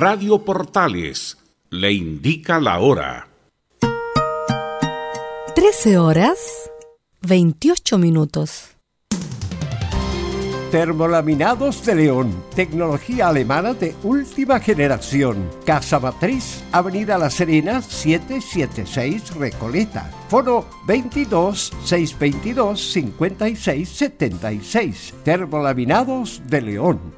Radio Portales le indica la hora. 13 horas 28 minutos. Termolaminados de León, tecnología alemana de última generación. Casa Matriz, Avenida La Serena, 776 Recoleta. Foro 22 622 56 76. Termolaminados de León.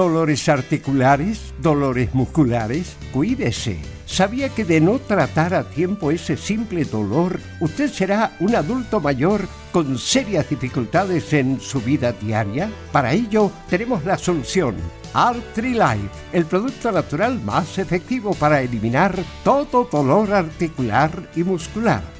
Dolores articulares, dolores musculares, cuídese. ¿Sabía que de no tratar a tiempo ese simple dolor, usted será un adulto mayor con serias dificultades en su vida diaria? Para ello, tenemos la solución Life, el producto natural más efectivo para eliminar todo dolor articular y muscular.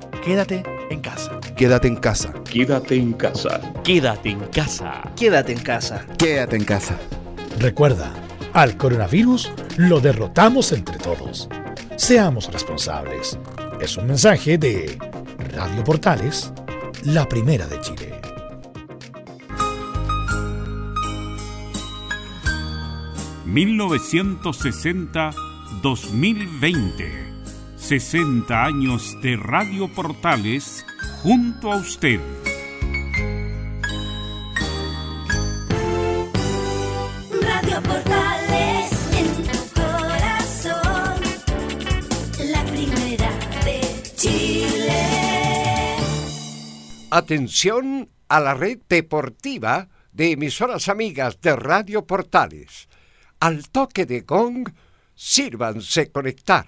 Quédate en casa. Quédate en casa. Quédate en casa. Quédate en casa. Quédate en casa. Quédate en casa. Recuerda, al coronavirus lo derrotamos entre todos. Seamos responsables. Es un mensaje de Radio Portales, la primera de Chile. ...1960-2020... 60 años de Radio Portales junto a usted. Radio Portales en tu corazón, la primera de Chile. Atención a la red deportiva de emisoras amigas de Radio Portales. Al toque de gong, sírvanse conectar.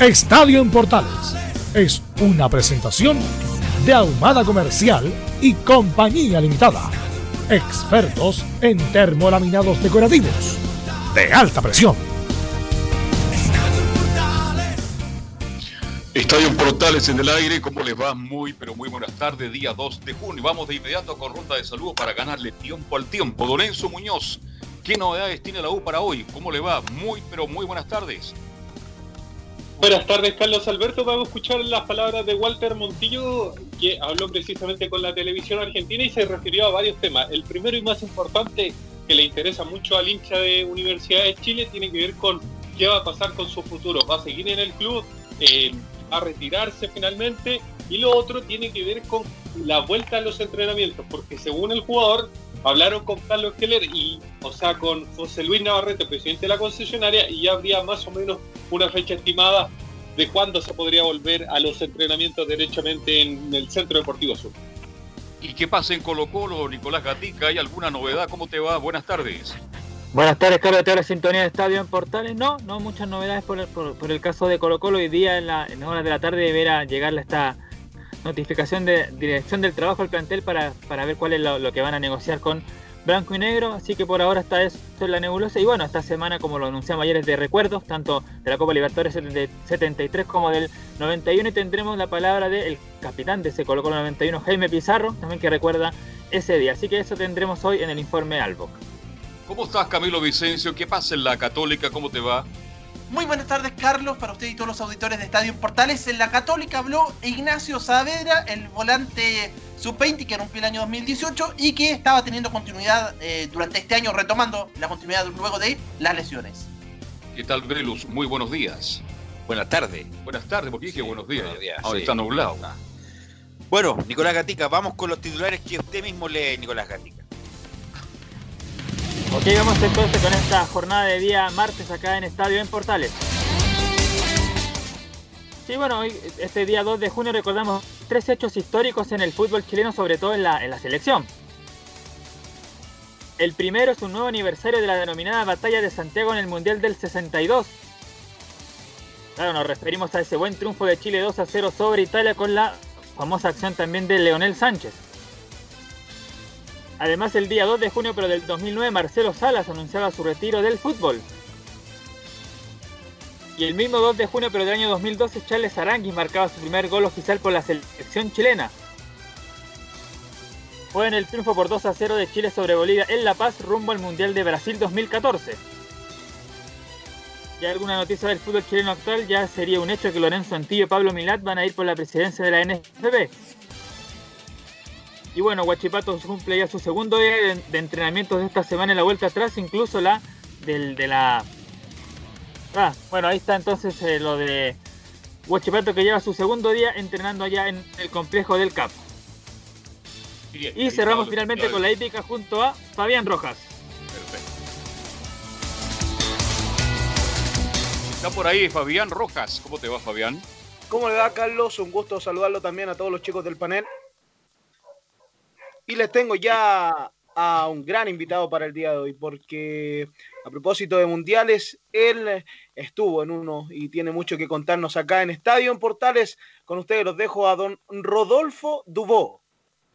Estadio en Portales es una presentación de Ahumada Comercial y Compañía Limitada. Expertos en termolaminados decorativos de alta presión. Estadio Portales en el aire, ¿cómo les va? Muy, pero muy buenas tardes, día 2 de junio. Vamos de inmediato con ronda de saludos para ganarle tiempo al tiempo. Don Enzo Muñoz, ¿qué novedades tiene la U para hoy? ¿Cómo le va? Muy, pero muy buenas tardes. Buenas tardes, Carlos Alberto. Vamos a escuchar las palabras de Walter Montillo, que habló precisamente con la televisión argentina y se refirió a varios temas. El primero y más importante, que le interesa mucho al hincha de Universidad de Chile, tiene que ver con qué va a pasar con su futuro. ¿Va a seguir en el club? Eh, a retirarse finalmente. Y lo otro tiene que ver con la vuelta a los entrenamientos, porque según el jugador, hablaron con Carlos Keller y, o sea, con José Luis Navarrete, presidente de la concesionaria, y ya habría más o menos una fecha estimada de cuándo se podría volver a los entrenamientos derechamente en el Centro Deportivo Sur. ¿Y qué pasa en Colo Colo, Nicolás Gatica? ¿Hay alguna novedad? ¿Cómo te va? Buenas tardes. Buenas tardes, Carlos, de la sintonía de Estadio en Portales. No, no muchas novedades por el, por, por el caso de Colo Colo. Hoy día en, la, en horas de la tarde deberá llegarle esta notificación de dirección del trabajo al plantel para, para ver cuál es lo, que van a negociar con Blanco y Negro. Así que por ahora está eso en la nebulosa. Y bueno, esta semana, como lo anunciamos ayer, es de recuerdos, tanto de la Copa Libertadores 73 como del 91. Y tendremos la palabra del capitán de ese Colo Colo 91, Jaime Pizarro, también que recuerda ese día. Así que eso tendremos hoy en el informe Alboc. ¿Cómo estás, Camilo Vicencio? ¿Qué pasa en la Católica? ¿Cómo te va? Muy buenas tardes, Carlos, para usted y todos los auditores de Estadio Portales. En la Católica habló Ignacio Saavedra, el volante sub-20 que rompió el año 2018 y que estaba teniendo continuidad eh, durante este año, retomando la continuidad luego de las lesiones. ¿Qué tal, Velus? Muy buenos días. Buenas tardes. Buenas tardes, porque dije buenos días. Buenos días Ahora sí. está nublado. Bueno, Nicolás Gatica, vamos con los titulares que usted mismo lee, Nicolás Gatica. Ok, vamos entonces con esta jornada de día martes acá en Estadio en Portales. Sí, bueno, hoy, este día 2 de junio recordamos tres hechos históricos en el fútbol chileno, sobre todo en la, en la selección. El primero es un nuevo aniversario de la denominada Batalla de Santiago en el Mundial del 62. Claro, nos referimos a ese buen triunfo de Chile 2 a 0 sobre Italia con la famosa acción también de Leonel Sánchez. Además, el día 2 de junio pero del 2009, Marcelo Salas anunciaba su retiro del fútbol. Y el mismo 2 de junio pero del año 2012, Charles Aranguis marcaba su primer gol oficial por la selección chilena. Fue en el triunfo por 2 a 0 de Chile sobre Bolivia en La Paz rumbo al Mundial de Brasil 2014. Y alguna noticia del fútbol chileno actual ya sería un hecho que Lorenzo Antillo y Pablo Milat van a ir por la presidencia de la NFP. Y bueno, Guachipato cumple ya su segundo día de, de entrenamientos de esta semana en la vuelta atrás, incluso la del, de la... Ah, bueno, ahí está entonces eh, lo de Guachipato que lleva su segundo día entrenando allá en el complejo del CAP. Bien, Y cerramos finalmente con la hípica junto a Fabián Rojas. Perfecto. Está por ahí Fabián Rojas. ¿Cómo te va, Fabián? ¿Cómo le va, Carlos? Un gusto saludarlo también a todos los chicos del panel. Y les tengo ya a un gran invitado para el día de hoy, porque a propósito de mundiales, él estuvo en uno y tiene mucho que contarnos acá en Estadio en Portales. Con ustedes los dejo a don Rodolfo Dubó.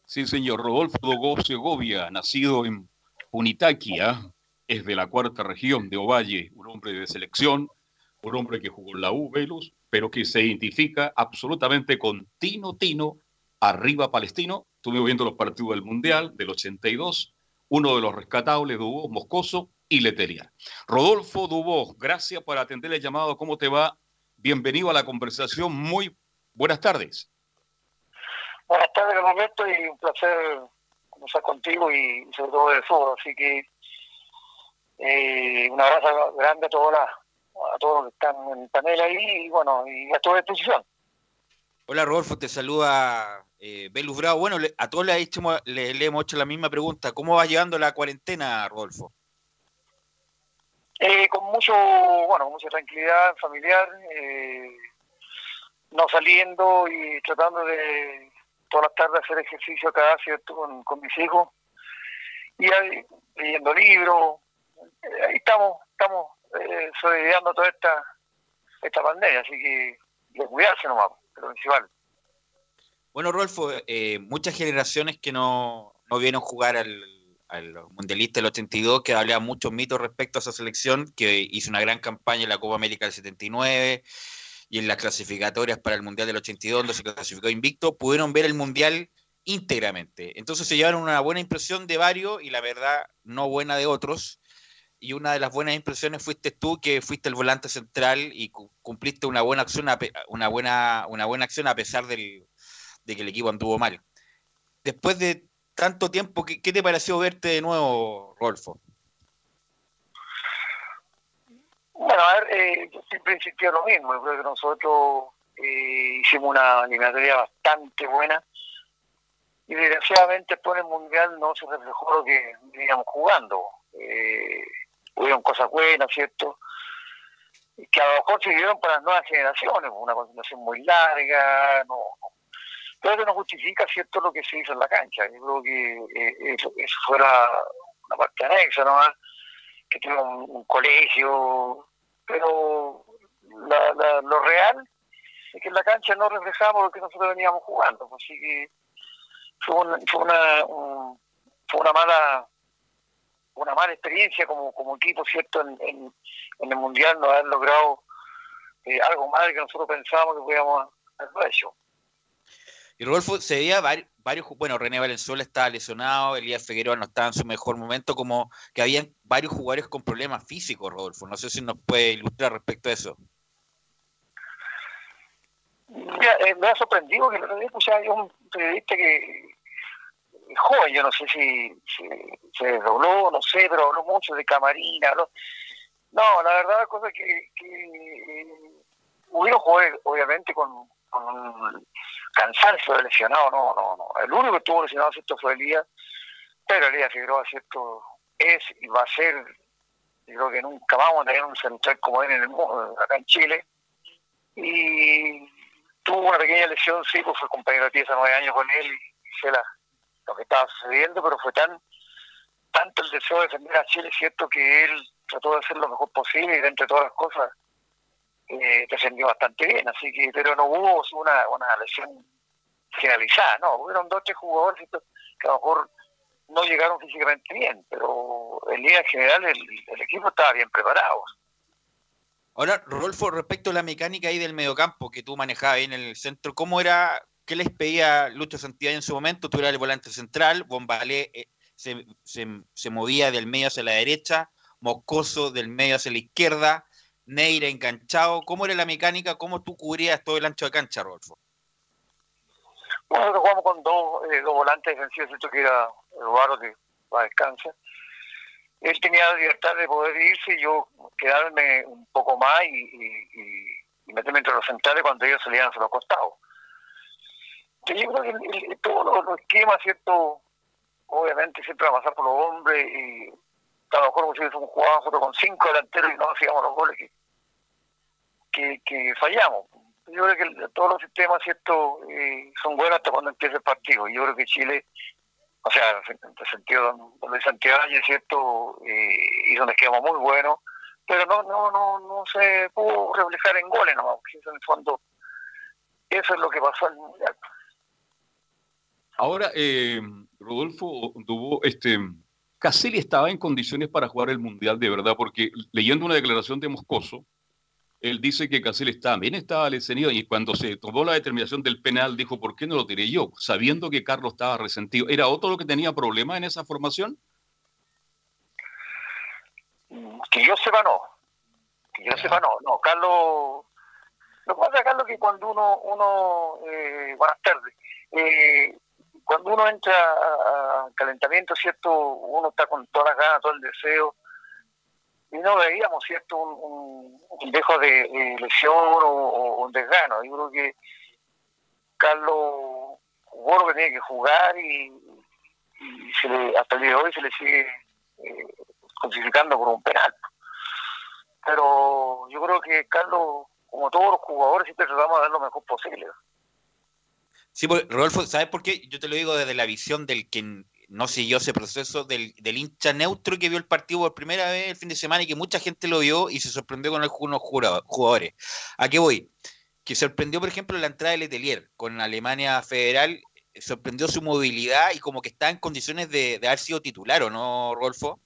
Sí, señor. Rodolfo Dogó Segovia, nacido en Punitaquia, es de la cuarta región de Ovalle, un hombre de selección, un hombre que jugó en la U, Velus, pero que se identifica absolutamente con Tino Tino, arriba Palestino. Estuve viendo los partidos del Mundial del 82, uno de los rescatables, Dubó, Moscoso y Letelier. Rodolfo Dubó, gracias por atender el llamado. ¿Cómo te va? Bienvenido a la conversación. Muy buenas tardes. Buenas tardes, Roberto, y un placer conversar contigo y sobre todo de fútbol. Así que eh, un abrazo grande a todos, las, a todos los que están en el panel ahí y bueno, y a tu disposición. Hola Rodolfo, te saluda eh, Belus Bravo. Bueno, le- a todos le, hecho- le- hemos hecho la misma pregunta. ¿Cómo vas llevando la cuarentena, Rodolfo? Eh, con mucho, bueno, con mucha tranquilidad familiar, eh, no saliendo y tratando de todas las tardes hacer ejercicio acá, ¿cierto? Con, con mis hijos. Y ahí, leyendo libros. Eh, ahí estamos, estamos eh, sobreviviendo toda esta, esta pandemia, así que de cuidarse nomás, Bueno, Rodolfo, eh, muchas generaciones que no, no vieron jugar al, al Mundialista del 82, que hablaban muchos mitos respecto a esa selección, que hizo una gran campaña en la Copa América del 79 y en las clasificatorias para el Mundial del 82, donde se clasificó invicto, pudieron ver el Mundial íntegramente. Entonces se llevaron una buena impresión de varios y la verdad no buena de otros. Y una de las buenas impresiones fuiste tú, que fuiste el volante central y cu- cumpliste una buena acción, a una buena, una buena acción a pesar del, de que el equipo anduvo mal. Después de tanto tiempo, ¿qué, qué te pareció verte de nuevo, Rolfo? Bueno, a ver, eh, yo siempre insistí lo mismo. Yo creo que nosotros eh, hicimos una eliminatoria bastante buena y desgraciadamente después en el Mundial no se reflejó lo que veníamos jugando. Eh, hubieron cosas buenas, ¿cierto? Que a lo mejor se dieron para las nuevas generaciones, una continuación muy larga, no, pero eso no justifica, ¿cierto?, lo que se hizo en la cancha. Yo creo que eh, eso, eso fue la, una parte anexa nomás que tuvo un, un colegio, pero la, la- lo real es que en la cancha no reflejamos lo que nosotros veníamos jugando, así que fue una, fue una, un- fue una mala una mala experiencia como, como equipo, ¿cierto?, en, en, en el Mundial no haber logrado eh, algo más de que nosotros pensábamos que podíamos haberlo hecho. Y Rodolfo, se veía vari- varios, bueno, René Valenzuela estaba lesionado, Elías Figueroa no estaba en su mejor momento, como que habían varios jugadores con problemas físicos, Rodolfo. No sé si nos puede ilustrar respecto a eso. Mira, eh, me ha sorprendido que el otro día escuchaba yo un periodista que joven, yo no sé si, se dobló, no sé, pero habló mucho de Camarina. habló- No, la verdad, cosa que, que eh, hubieron jugadores, obviamente, con, con un cansancio de lesionado, no, no, no. El único que estuvo lesionado, ¿cierto? Fue Elías, pero Elías Figueroa, ¿cierto? Es y va a ser, yo creo que nunca vamos a tener un central como él en el mundo, acá en Chile. Y tuvo una pequeña lesión, sí, pues fue compañero de pieza nueve años con él y sé la, que estaba sucediendo, pero fue tan tanto el deseo de defender a Chile, cierto, que él trató de hacer lo mejor posible y entre todas las cosas eh, defendió bastante bien, así que, pero no hubo una, una lesión generalizada, no, hubieron dos tres jugadores que a lo mejor no llegaron físicamente bien, pero en línea general el, equipo estaba bien preparado. Ahora, Rodolfo, respecto a la mecánica ahí del mediocampo que tú manejabas ahí en el centro, ¿cómo era, qué les pedía Lucho Santillán en su momento? Tú eras el volante central, Bombalé eh, se, se, se movía del medio hacia la derecha, Moscoso del medio hacia la izquierda, Neira enganchado. ¿Cómo era la mecánica? ¿Cómo tú cubrías todo el ancho de cancha, Rodolfo? Bueno, nosotros jugamos con dos, eh, dos volantes defensivos, ¿cierto? que era Eduardo, que va a descansa. Él tenía la libertad de poder irse y yo quedarme un poco más y, y- y meterme entre los centrales cuando ellos salían hacia los costados. Yo creo que el- todos los, esquemas, ¿cierto? Obviamente siempre va a pasar por los hombres y a lo mejor si un jugador con cinco delanteros y no hacíamos los goles que, que, fallamos. Yo creo que todos los sistemas, ¿cierto? Eh, son buenos hasta cuando empieza el partido. Yo creo que Chile, o sea, en el sentido de Santiago, ¿cierto? Eh, hizo un esquema muy bueno, pero no, no, no, no se pudo reflejar en goles nomás, porque en el fondo, eso es lo que pasó Mundial. Ahora, eh, Rodolfo Dubó, este, Caselli estaba en condiciones para jugar el Mundial de verdad, porque leyendo una declaración de Moscoso, él dice que Caselli estaba bien, estaba lesionado, y cuando se tomó la determinación del penal, dijo, ¿por qué no lo tiré yo? Sabiendo que Carlos estaba resentido. ¿Era otro lo que tenía problemas en esa formación? Que yo sepa, no. Que yo sepa, no. No, Carlos. Lo que pasa, Carlos, que cuando uno. uno eh, buenas tardes. Eh, cuando uno entra a, calentamiento, ¿cierto? Uno está con todas las ganas, todo el deseo, y no veíamos, ¿cierto? Un, un, dejo de, de lesión o, un desgano. Yo creo que Carlos jugó lo que tenía que jugar y, se le, hasta el día de hoy se le sigue eh, por un penal. Pero yo creo que Carlos, como todos los jugadores, siempre tratamos de dar lo mejor posible. Sí, porque, Rodolfo, ¿sabes por qué? Yo te lo digo desde la visión del que no siguió ese proceso, del, del hincha neutro que vio el partido por primera vez el fin de semana y que mucha gente lo vio y se sorprendió con algunos jugadores. ¿A qué voy? Que sorprendió, por ejemplo, la entrada de Letelier con Alemania Federal, sorprendió su movilidad y como que está en condiciones de, de haber sido titular, ¿o no, Rodolfo?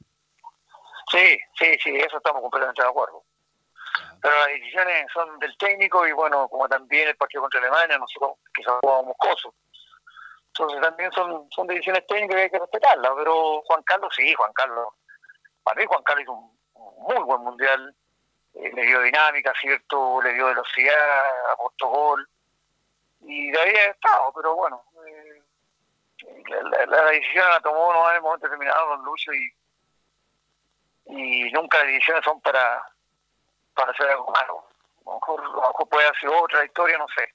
Sí, sí, sí, eso estamos completamente de acuerdo. Pero las decisiones son del técnico y bueno, como también el partido contra Alemania, nosotros quizás jugamos moscoso. Entonces también son, son decisiones técnicas y hay que respetarlas. Pero Juan Carlos, sí, Juan Carlos. Para mí Juan Carlos hizo un, muy buen mundial. Eh, le dio dinámica, ¿cierto? Le dio velocidad, aportó gol. Y de ha estado, pero bueno. eh, la, la- la decisión la tomó no en el momento determinado don Lucio y, y nunca las decisiones son para, para hacer algo malo. A lo mejor, a lo mejor puede haber sido otra historia, no sé.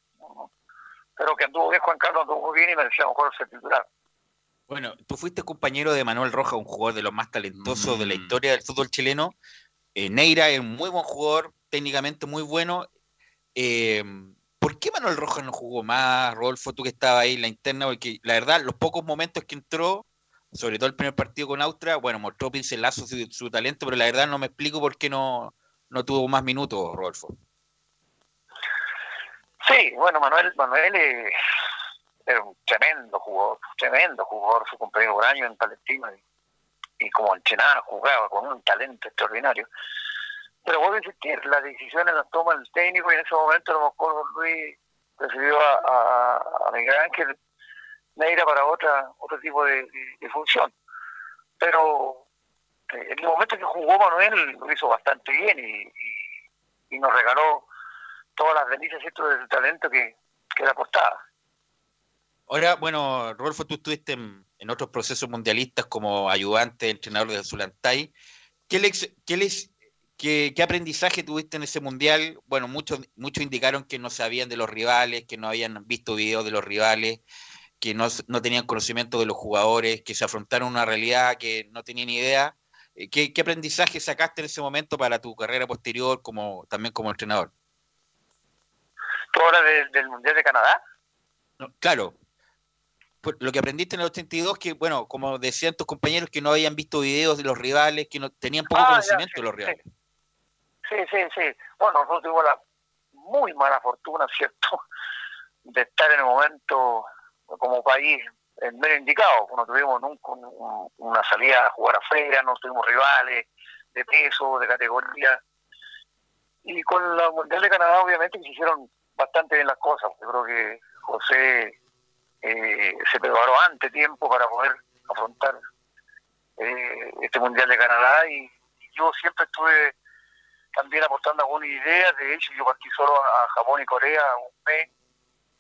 Pero que anduvo bien Juan Carlos, anduvo bien y merecía a lo mejor ser titular. Bueno, tú fuiste compañero de Manuel Roja, un jugador de los más talentosos de la historia del fútbol chileno. Eh, Neira es un muy buen jugador, técnicamente muy bueno. Eh, ¿Por qué Manuel Rojas no jugó más, Rodolfo, tú que estabas ahí en la interna? Porque la verdad, los pocos momentos que entró, sobre todo el primer partido con Austria, bueno, mostró pincelazo su, su talento, pero la verdad no me explico por qué no, no tuvo más minutos, Rodolfo. Sí, bueno, Manuel, Manuel eh, era un tremendo jugador, tremendo jugador, su compañero por año en Palestina y, como entrenaba, jugaba con un talento extraordinario. Pero vuelvo a insistir, las decisiones las toma el técnico y en ese momento lo mejor Luis prefirió a, a, a Miguel Ángel Neira para otra otro tipo de, función. Pero en el momento que jugó Manuel lo hizo bastante bien y, nos regaló todas las delicias ¿cierto? del talento que, que le aportaba. Ahora, bueno, Rodolfo, tú estuviste en, otros procesos mundialistas como ayudante, entrenador de Zulantay. ¿Qué, lex- qué, aprendizaje tuviste en ese mundial? Bueno, muchos, muchos indicaron que no sabían de los rivales, que no habían visto videos de los rivales, que no, no tenían conocimiento de los jugadores, que se afrontaron una realidad que no tenían idea. Eh, ¿Qué, qué aprendizaje sacaste en ese momento para tu carrera posterior como también como entrenador? ¿Tú hablas de- del Mundial de Canadá? No, claro. Lo que aprendiste en el 82, que, bueno, como decían tus compañeros, que no habían visto videos de los rivales, que no tenían poco Ah, ya, conocimiento sí, de los rivales. Sí, sí, sí. Bueno, nosotros tuvimos la muy mala fortuna, ¿cierto?, de estar en el momento como país en medio indicado. No tuvimos nunca un- un- una salida a jugar afuera, no tuvimos rivales de peso, de categoría. Y con la Mundial de Canadá, obviamente, se hicieron bastante bien las cosas. Yo creo que José eh, se preparó antes tiempo para poder afrontar eh, este Mundial de Canadá y, yo siempre estuve también aportando algunas ideas. De hecho, yo partí solo a Japón y Corea un mes,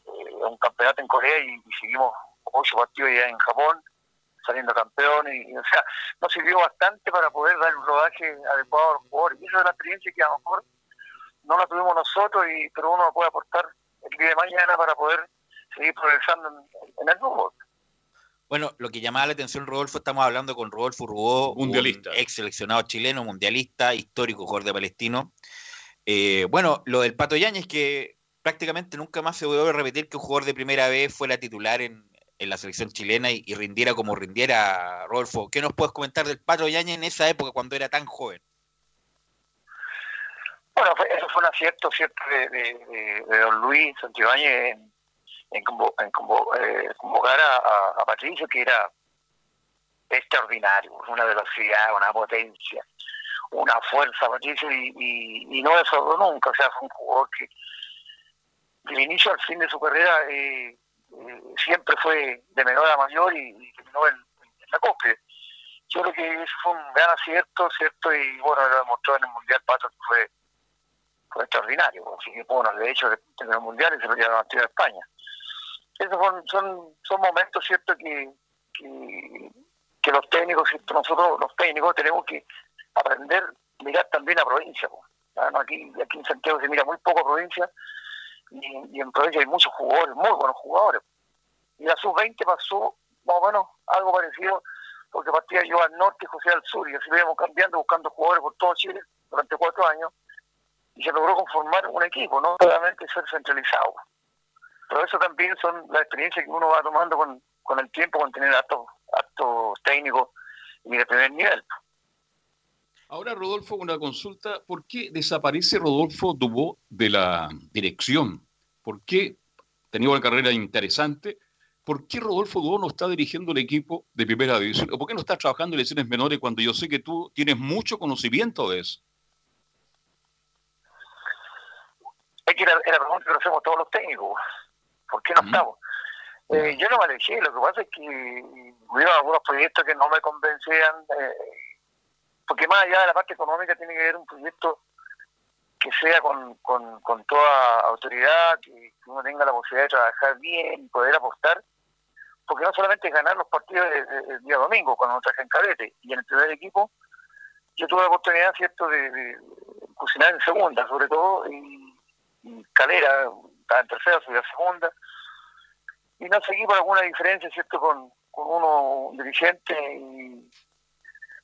eh, un campeonato en Corea y seguimos ocho partidos ya en Japón, saliendo campeones. Y, o sea, nos sirvió bastante para poder dar un rodaje adecuado a los jugadores. Y esa es la experiencia que a lo mejor no la tuvimos nosotros, y pero uno puede aportar el día de mañana para poder seguir progresando en, en el fútbol. Bueno, lo que llamaba la atención, Rodolfo, estamos hablando con Rodolfo Rubó, Mundialista. un ex seleccionado chileno, mundialista, histórico jugador de Palestino. Eh, bueno, lo del Pato Yáñez, que prácticamente nunca más se volvió a repetir que un jugador de primera vez fuera titular en, en la selección chilena y, rindiera como rindiera, Rodolfo. ¿Qué nos puedes comentar del Pato Yáñez en esa época cuando era tan joven? Bueno, eso fue un acierto, ¿cierto?, de, don Luis Santibáñez en, en, en convo- eh, convocar a, Patricio, que era extraordinario, una velocidad, una potencia, una fuerza, Patricio, y, y, y no defraudó nunca, o sea, fue un jugador que del inicio al fin de su carrera eh, siempre fue de menor a mayor y, terminó en, en la copia. Yo creo que eso fue un gran acierto, ¿cierto? Y bueno, lo demostró en el Mundial Pato que fue fue extraordinario. Así que, bueno, de hecho, tener el mundial y se lo llevaron a de España. esos son, son, momentos, ¿cierto?, que, que, los técnicos, ¿cierto? nosotros los técnicos tenemos que aprender a mirar también a provincia. Aquí, aquí en Santiago se mira muy poco provincia y, y en provincia hay muchos jugadores, muy buenos jugadores. Y la sub-20 pasó más o menos algo parecido porque partía yo al norte y José al sur y así íbamos cambiando, buscando jugadores por todo Chile durante cuatro años y se logró conformar un equipo, no solamente ser centralizado. Pero eso también son las experiencias que uno va tomando con, con el tiempo, con tener actos técnicos y de primer nivel. Ahora, Rodolfo, una consulta. ¿Por qué desaparece Rodolfo Dubó de la dirección? ¿Por qué, tenía una carrera interesante, por qué Rodolfo Dubó no está dirigiendo el equipo de primera división? ¿O por qué no está trabajando en lesiones menores cuando yo sé que tú tienes mucho conocimiento de eso? Es que era, era la pregunta que nos hacemos todos los técnicos. ¿Por qué no estamos? Eh, yo no me alejé, lo que pasa es que hubo algunos proyectos que no me convencían, eh, porque más allá de la parte económica tiene que haber un proyecto que sea con, con, con toda autoridad, que, uno tenga la posibilidad de trabajar bien y poder apostar, porque no solamente es ganar los partidos el día domingo, cuando uno trabaja en cadete, y en el primer equipo, yo tuve la oportunidad, ¿cierto?, de, cocinar en segunda, sobre todo, y, Calera, estaba en tercera, subí a segunda, y no seguí por alguna diferencia, ¿cierto?, con, con uno un dirigente, y-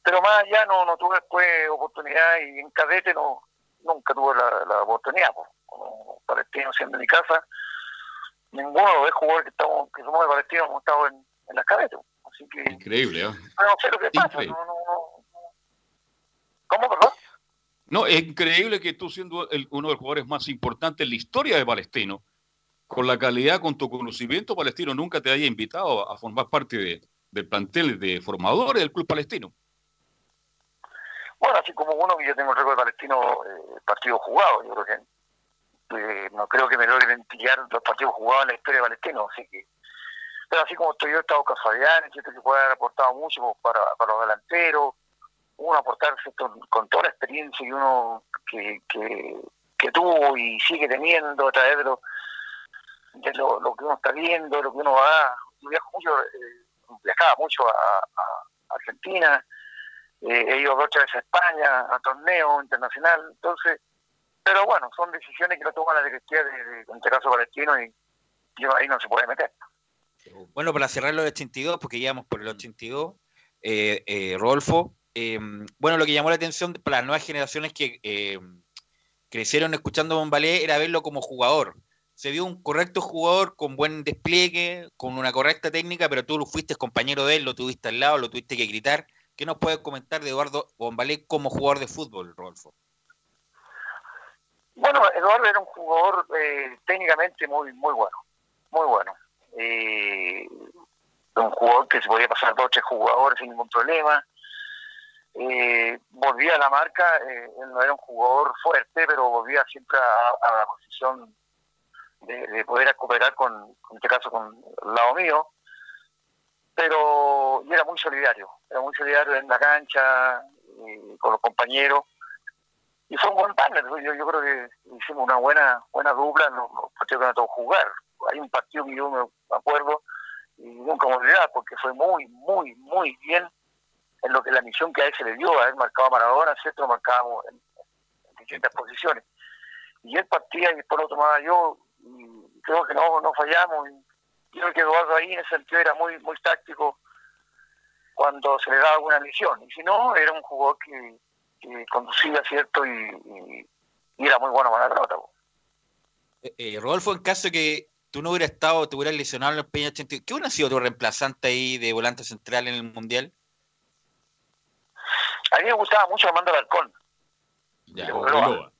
pero más allá no, no tuve después oportunidad, y en cadete no nunca tuve la, la oportunidad, pues, como palestino siendo mi casa, ninguno de los jugadores que, estamos, que somos de palestino hemos estado en, en las cadetes, así que Increíble, ¿eh? no sé lo que pasa, no, no, no. ¿Cómo, perdón? No, es increíble que tú siendo el- uno de los jugadores más importantes en la historia de Palestino, con la calidad, con tu conocimiento palestino, nunca te haya invitado a formar parte de- del plantel de formadores del Club Palestino. Bueno, así como uno que yo tengo el récord palestino eh, partidos jugados, yo creo que eh, no creo que me logre identificar los partidos jugados en la historia de palestino, así que pero así como estoy yo, he estado Fabián, ¿cierto? que puede haber aportado mucho para, para los delanteros, uno aportar ¿cierto? con toda la experiencia que uno que, que, tuvo y sigue teniendo a través de lo, de lo, que uno está viendo, lo que uno va, yo viajo mucho, eh, viajaba mucho a Argentina, eh, he ido dos veces a España, a torneo internacional, entonces, pero bueno, son decisiones que lo toman la directiva de, de, en este caso palestino y yo ahí no se puede meter. Bueno, para cerrar lo del 82, porque ya vamos por el 82, eh, eh, Rodolfo, eh, bueno, lo que llamó la atención para las nuevas generaciones que eh, crecieron escuchando Bombalé era verlo como jugador. Se vio un correcto jugador con buen despliegue, con una correcta técnica, pero tú fuiste compañero de él, lo tuviste al lado, lo tuviste que gritar. ¿Qué nos puedes comentar de Eduardo Bombalé como jugador de fútbol, Rodolfo? Bueno, Eduardo era un jugador eh, técnicamente muy muy bueno, muy bueno. Eh, un jugador que se podía pasar dos o tres jugadores sin ningún problema. Eh, volvía a la marca, eh, él no era un jugador fuerte, pero volvía siempre a, a la posición de, de poder cooperar con, en este caso, con el lado mío. Pero y era muy solidario, era muy solidario en la cancha, con los compañeros y fue un buen partner. Yo, yo creo que hicimos una buena buena dupla en los, partidos que nos tocó jugar. Hay un partido que yo me acuerdo y nunca me olvidar porque fue muy, muy, muy bien en lo que la misión que a él se le dio, haber marcado a Maradona, ¿cierto? Lo marcábamos en, en distintas posiciones. Y él partía y después lo tomaba yo y creo que no, no fallamos. Y creo que Eduardo ahí en ese sentido era muy, muy táctico cuando se le daba alguna misión. Y si no, era un jugador que, que conducía, ¿cierto? Y, y, y era muy bueno con la pelota. Eh, eh, Rodolfo, en caso que tú no hubieras estado, te hubieras lesionado en el Peña 82, ¿qué hubiera sido tu reemplazante ahí de volante central en el Mundial? A mí me gustaba mucho Armando Alarcón. Ya, de. Cobreloa.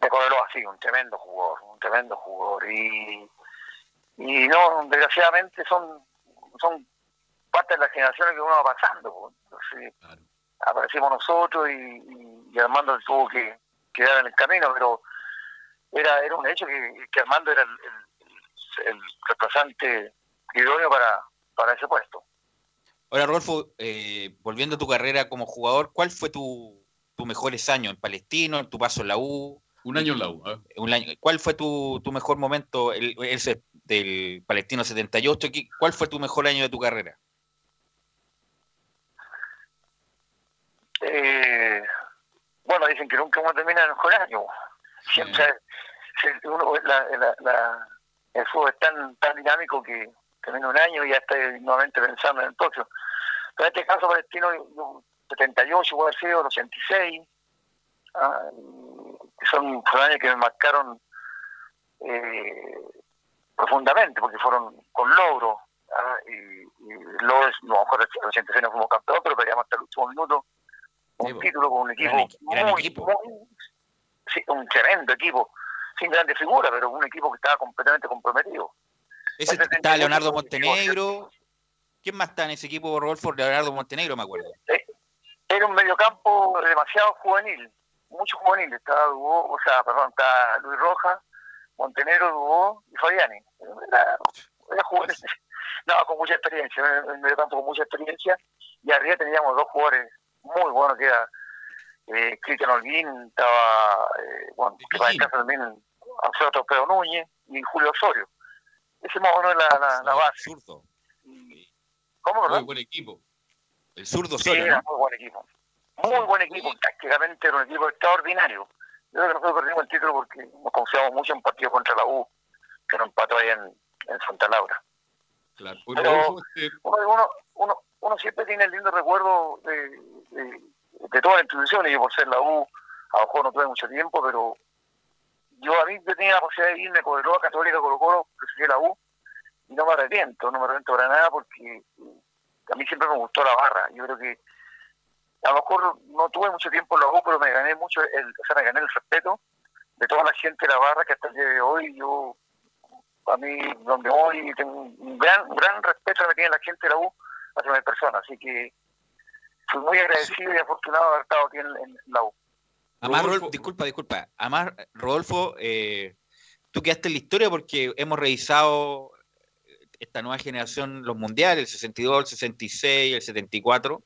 De sí, un tremendo jugador, un tremendo jugador. Y, y no, desgraciadamente son, son parte de las generaciones que uno va pasando. Entonces, aparecimos nosotros y, y- y Armando tuvo que quedar en el camino, pero era era un hecho que, que Armando era el, el, el reemplazante idóneo para, para ese puesto. Ahora, Rodolfo, eh, volviendo a tu carrera como jugador, ¿cuál fue tu, tu mejores años en Palestino, en tu paso en la U? Un año en la U. ¿eh? Un año- ¿Cuál fue tu, tu mejor momento? El, ese del Palestino 78. ¿Qué- ¿Cuál fue tu mejor año de tu carrera? Eh, bueno, dicen que nunca uno termina el mejor año. Siempre uno- la- la- la- el fútbol es tan, tan dinámico que termina un año y ya está nuevamente pensando en el próximo. Pero en este caso, Palestino, yo, 78, puede el 86, ah, son, fueron años que me marcaron eh, profundamente, porque fueron con logro. ah, y, y no, a lo mejor 86 no fuimos campeón, pero peleamos hasta el último minuto un título con un equipo, Gran equi- gran muy, equipo. muy- sí, un tremendo equipo, sin grandes figuras, pero un equipo que estaba completamente comprometido. Ese está Leonardo Montenegro. ¿Quién más está en ese equipo, Rodolfo? Leonardo Montenegro, me acuerdo. Era un mediocampo demasiado juvenil, mucho juvenil. Estaba o sea, perdón, está Luis Rojas, Montenegro, Dubó y Fabiani. Era, era juvenil. No, con mucha experiencia, un mediocampo con mucha experiencia. Y arriba teníamos dos jugadores muy buenos, que era eh, Cristian Holguín, estaba, eh, bueno, que para el caso también Alfredo Torpedo Núñez y Julio Osorio. Ese más o menos es la, la, la base. Zurdo. ¿Cómo, verdad? Muy buen equipo. El zurdo Sí, era ¿no? muy buen equipo. Muy buen equipo, tácticamente era un equipo extraordinario. Yo creo que nosotros perdimos el título porque nos confiamos mucho en un partido contra la U, que nos empató ahí en, en Santa Laura. Claro. Pero uno, uno, uno, uno siempre tiene el lindo recuerdo de, de, de todas las instituciones. Yo por ser la U, a lo mejor no tuve mucho tiempo, pero yo a mí yo tenía la posibilidad de irme con el Católica Colo Colo, preferí la U, y no me arrepiento, no me arrepiento para nada porque a mí siempre me gustó la barra. Yo creo que a lo mejor no tuve mucho tiempo en la U, pero me gané mucho, el, o sea, me gané el respeto de toda la gente de la barra que hasta el día de hoy yo, a mí, donde voy, tengo un gran, gran respeto que me tiene la gente de la U hacia mi persona. Así que fui muy agradecido y afortunado de haber estado aquí en, en la U. Además, Rodolfo, disculpa, disculpa. Además, Rodolfo, eh, tú quedaste en la historia porque hemos revisado esta nueva generación, los mundiales, el 62, el 66, el 74,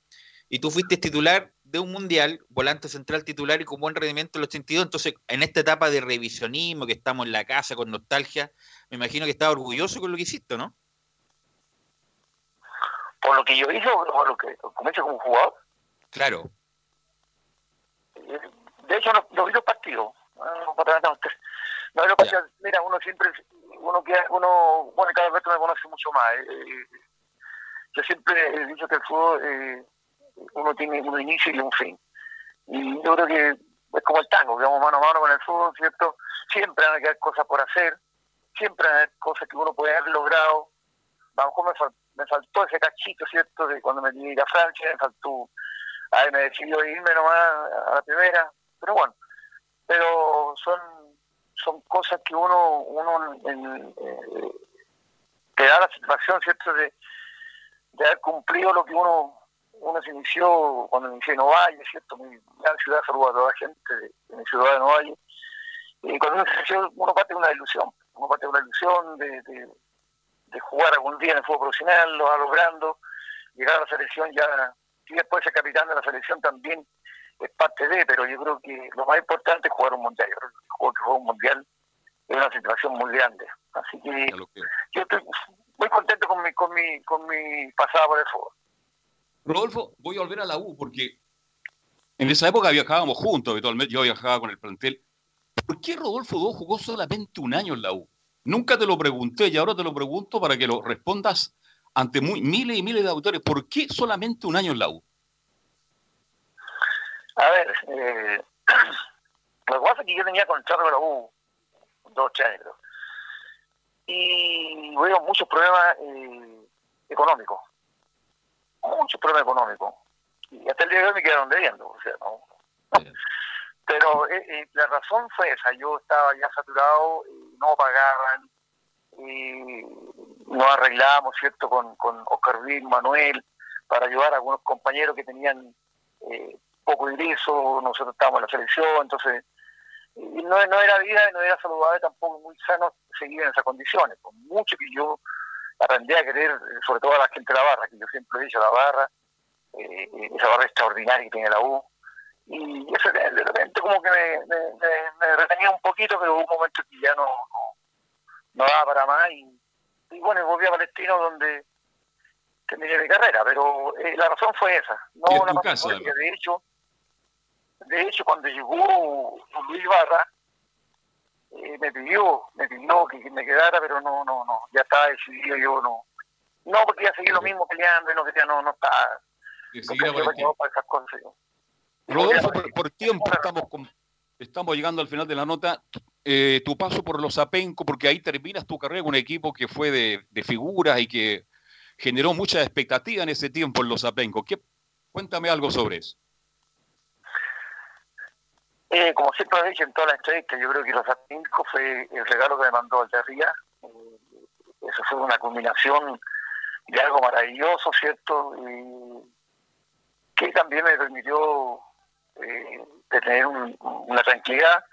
y tú fuiste titular de un mundial, volante central titular y con buen rendimiento en el 82. Entonces, en esta etapa de revisionismo, que estamos en la casa con nostalgia, me imagino que estás orgulloso con lo que hiciste, ¿no? Por lo que yo hice, por lo que comencé como jugador, Claro. de hecho no, no vi los partidos. No, para no, vi los partidos. Mira, uno siempre, uno que uno, bueno, cada vez me conoce mucho más. eh, eh, yo siempre he dicho que el fútbol, eh, uno tiene un inicio y un fin. Y yo creo que es como el tango, que vamos mano a mano con el fútbol, ¿cierto? Siempre van a quedar cosas por hacer, siempre van a haber cosas que uno puede haber logrado. A lo mejor me, fal- me faltó ese cachito, ¿cierto? De cuando me ir a Francia, me faltó, a ver, me decidió irme nomás a la primera, pero bueno, pero son son cosas que uno, uno en- eh, te da la satisfacción, ¿cierto? De, de haber cumplido lo que uno uno se inició cuando inicié en Ovalle, ¿cierto? Mi gran ciudad, saludo a toda la gente de, mi ciudad de Ovalle. Y cuando uno se inició, uno parte de una ilusión, uno parte de una ilusión de, de, de jugar algún día en el fútbol profesional, lo va logrando, llegar a la selección ya, y después ser capitán de la selección también es parte de, pero yo creo que lo más importante es jugar un mundial. Yo creo que jugar jugar un mundial es una situación muy grande. Así que yo estoy muy contento con mi, con mi, con mi pasada por el fútbol. Rodolfo, voy a volver a la U porque en esa época viajábamos juntos habitualmente. Yo viajaba con el plantel. ¿Por qué Rodolfo II jugó solamente un año en la U? Nunca te lo pregunté y ahora te lo pregunto para que lo respondas ante muy- miles y miles de autores. ¿Por qué solamente un año en la U? A ver, eh, lo que pasa es que yo tenía contrato con la U dos, tres años. Y veo muchos problemas eh, económicos. Muchos problemas económicos. Y hasta el día de hoy me quedaron debiendo. O sea, no. Pero eh, eh, la razón fue esa. Yo estaba ya saturado, y no pagaban, y nos arreglamos, ¿cierto?, con, con Oscar Manuel, para ayudar a algunos compañeros que tenían eh, poco ingreso, nosotros estábamos en la selección, entonces y no, no era vida, no era saludable tampoco muy sano seguir en esas condiciones. Por mucho que yo aprendí a querer, eh, sobre todo a la gente de la barra, que yo siempre he dicho la barra, eh, esa barra extraordinaria que tiene la U, y eso de repente como que me, me- me- me retenía un poquito, pero hubo un momento que ya no, no, no daba para más y, y bueno, volví a Palestino donde terminé mi carrera, pero eh, la razón fue esa, no la casa, política. de hecho, de hecho cuando llegó Luis Barra, eh, me pidió, me pidió que, me quedara, pero no, no, no, ya estaba decidido, yo no, no porque ya seguí lo mismo peleando y no quería, no, no estaba, no para esas cosas. yo. Rodolfo, por, por tiempo estamos con- estamos llegando al final de la nota. Eh, tu paso por los Apenco, porque ahí terminas tu carrera con un equipo que fue de, de figuras y que generó mucha expectativa en ese tiempo en los Apenco. ¿Qué, cuéntame algo sobre eso. Eh, como siempre dicho en todas las entrevistas, yo creo que los Atinco fue el regalo que me mandó Alderría. Eh, eso fue una combinación de algo maravilloso, ¿cierto? Y que también me permitió eh, tener un- una tranquilidad.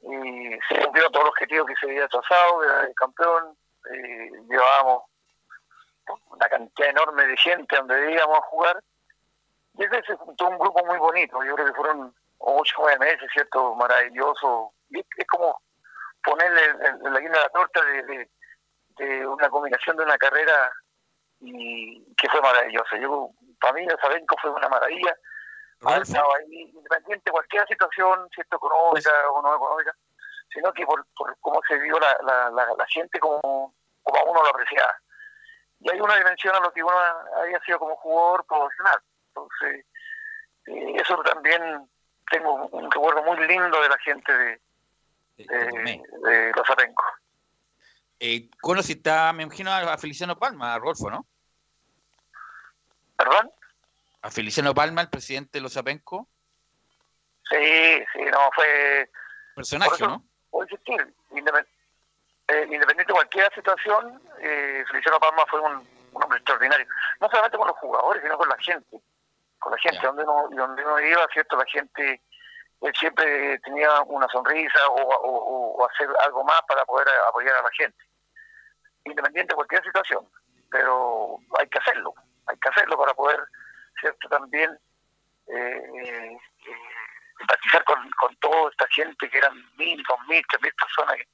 Y se cumplieron todos los objetivos que se había trazado, era el campeón. Eh, llevábamos una cantidad enorme de gente donde íbamos a jugar. Y ese se juntó un grupo muy bonito. Yo creo que fueron ocho, nueve meses, ¿cierto? Maravilloso. Y es, como ponerle la guinda a la torta de, de- de una combinación de una carrera y que fue maravillosa. Yo, para mí, Sabenco fue una maravilla. Haber estado ahí, independiente de cualquier situación, ¿cierto? Económica o no económica, sino que por, por cómo se vio la, la, la, la gente como, como a uno lo apreciaba. Y hay una dimensión a lo que uno había sido como jugador profesional. Entonces, eh, eso también tengo un recuerdo muy lindo de la gente de, de, de los Atencos. Eh, conociste, me imagino, a Feliciano Palma, a Rodolfo, ¿no? ¿Perdón? A Feliciano Palma, el presidente de los Apenco. Sí, sí, no, fue... Personaje, por eso ¿no? Puedo insistir, independ- eh, independiente de cualquier situación, eh, Feliciano Palma fue un, un hombre extraordinario. No solamente con los jugadores, sino con la gente. Con la gente, donde uno, donde uno iba, ¿cierto? La gente él siempre tenía una sonrisa o, o- o hacer algo más para poder apoyar a la gente. Independiente de cualquier situación, pero hay que hacerlo, hay que hacerlo para poder, ¿cierto? También eh, eh, empatizar con, con toda esta gente que eran mil, dos mil, tres mil personas que,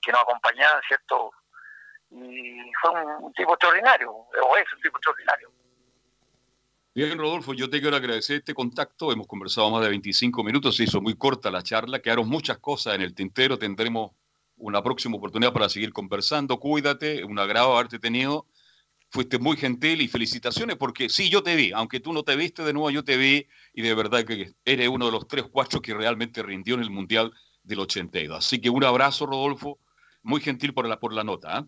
que nos acompañaban, ¿cierto? Y fue un, un tipo extraordinario, o es un tipo extraordinario. Bien, Rodolfo, yo te quiero agradecer este contacto. Hemos conversado más de 25 minutos, se hizo muy corta la charla, quedaron muchas cosas en el tintero, tendremos una próxima oportunidad para seguir conversando. Cuídate, un agrado haberte tenido. Fuiste muy gentil y felicitaciones porque sí, yo te vi, aunque tú no te viste de nuevo, yo te vi y de verdad que eres uno de los tres cuatro que realmente rindió en el Mundial del 82. Así que un abrazo, Rodolfo, muy gentil por la, por la nota. ¿ah?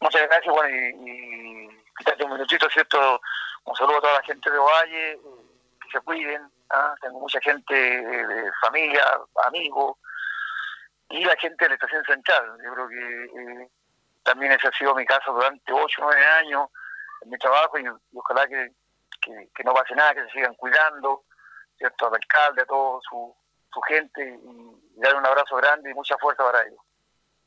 Muchas gracias, bueno, y, y un minutito, ¿cierto? Un saludo a toda la gente de Ovalle, eh, que se cuiden, ¿ah? tengo mucha gente de, familia, amigos, y la gente de la estación central. Yo creo que eh, también ese ha sido mi caso durante ocho, nueve años en mi trabajo, y, ojalá que, que, que no pase nada, que se sigan cuidando, ¿cierto? Al alcalde, a toda su, su gente, y, y dar un abrazo grande y mucha fuerza para ellos.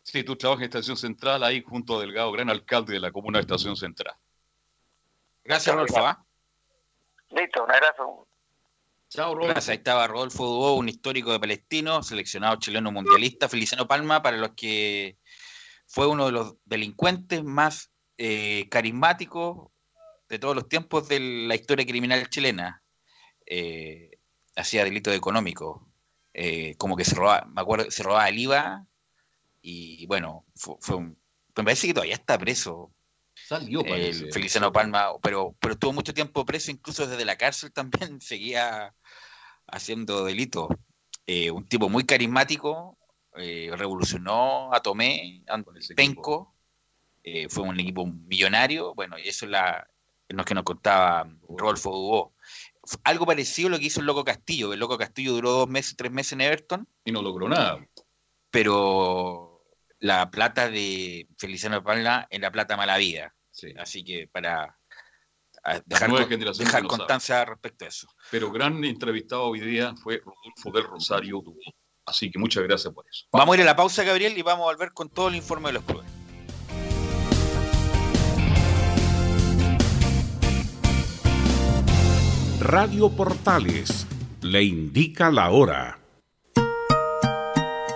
Sí, tú trabajas en Estación Central, ahí junto a Delgado, gran alcalde de la comuna de Estación Central. Gracias, Rodolfo. ¿ah? Listo, un abrazo. Chao, Gracias. Ahí estaba Rodolfo Dubó, un histórico de Palestino, seleccionado chileno mundialista. Feliciano Palma, para los que fue uno de los delincuentes más eh, carismáticos de todos los tiempos de la historia criminal chilena. Eh, hacía delito económico, eh, como que se robaba, me acuerdo, se robaba el IVA y bueno, fue, fue un, me parece que todavía está preso. Salió, parece. El Feliciano Palma, pero, pero estuvo mucho tiempo preso, incluso desde la cárcel también seguía haciendo delito. Eh, un tipo muy carismático, eh, revolucionó a Tomé, a Penco, eh, fue un equipo millonario, bueno, y eso es, la, es lo que nos contaba Rodolfo Dubó. Algo parecido a lo que hizo el Loco Castillo, el Loco Castillo duró dos meses, tres meses en Everton. Y no logró nada. Pero la plata de Feliciano Palma es la plata mala vida. Así que para dejar, con- dejar sabe. constancia respecto a eso. Pero gran entrevistado hoy día fue Rodolfo del Rosario Dubó. Así que muchas gracias por eso. Vamos a ir a la pausa, Gabriel, y vamos a volver con todo el informe de los clubes. Radio Portales le indica la hora.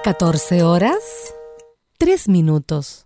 14 horas, 3 minutos.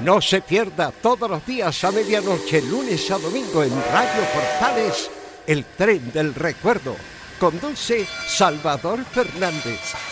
No se pierda todos los días a medianoche, lunes a domingo en Radio Portales, el tren del recuerdo. Conduce Salvador Fernández.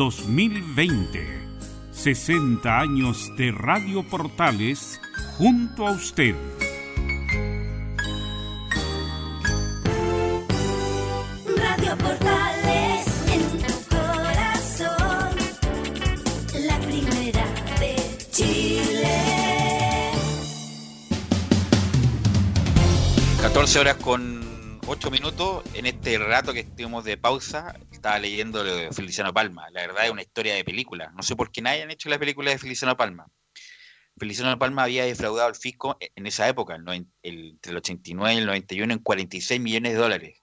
1960-2020. 60 años de Radio Portales junto a usted. Radio Portales en tu corazón, la primera de Chile. 14 horas con 8 minutos. En este rato que estuvimos de pausa, estaba leyendo lo de Feliciano Palma. La verdad es una historia de película. No sé por qué nadie han hecho la película de Feliciano Palma. Feliciano Palma había defraudado al fisco en esa época, entre el 89 y el 91, en 46 millones de dólares.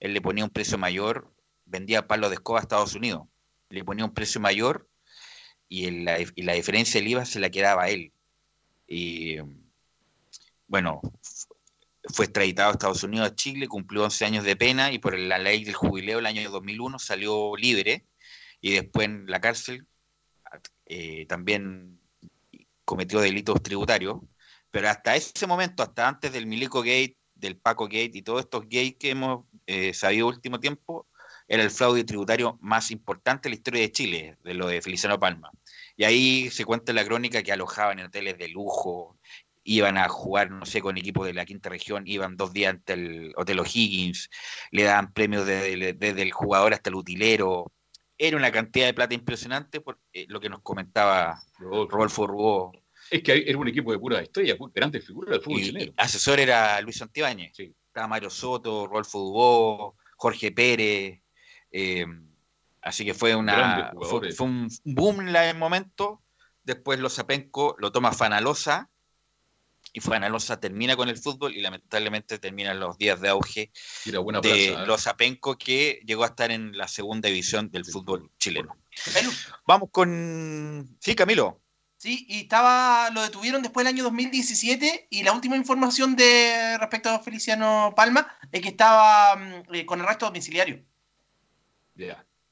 Él le ponía un precio mayor, vendía palos de escoba a Estados Unidos. Le ponía un precio mayor y, la, y la diferencia del IVA se la quedaba a él. Y bueno, fue extraditado a Estados Unidos, a Chile, cumplió 11 años de pena y por la ley del jubileo el año 2001 salió libre y después en la cárcel eh, también cometió delitos tributarios, pero hasta ese momento, hasta antes del Milico Gate, del Paco Gate y todos estos gays que hemos eh, sabido último tiempo, era el fraude tributario más importante en la historia de Chile, de lo de Feliciano Palma. Y ahí se cuenta la crónica que alojaban en hoteles de lujo, iban a jugar, no sé, con equipos de la quinta región, iban dos días ante el Hotel O'Higgins, le daban premios desde, desde el jugador hasta el utilero. Era una cantidad de plata impresionante, por eh, lo que nos comentaba Rodolfo Rubó. Es que era un equipo de pura estrella, grandes figuras del fútbol chileno. asesor era Luis Santibáñez. Estaba Mario Soto, Rodolfo Dubó, Jorge Pérez. eh, así que fue una fue, fue un boom en el momento. Después los Zapenco lo toma Fanalosa y Fanalosa termina con el fútbol y lamentablemente terminan los días de auge buena de plaza, ¿eh? los Zapenco que llegó a estar en la segunda división del fútbol chileno. Vamos con... Sí, Camilo. Sí, y estaba, lo detuvieron después del año 2017 y la última información de respecto a Feliciano Palma es que estaba mm, eh, con arresto domiciliario. Sí,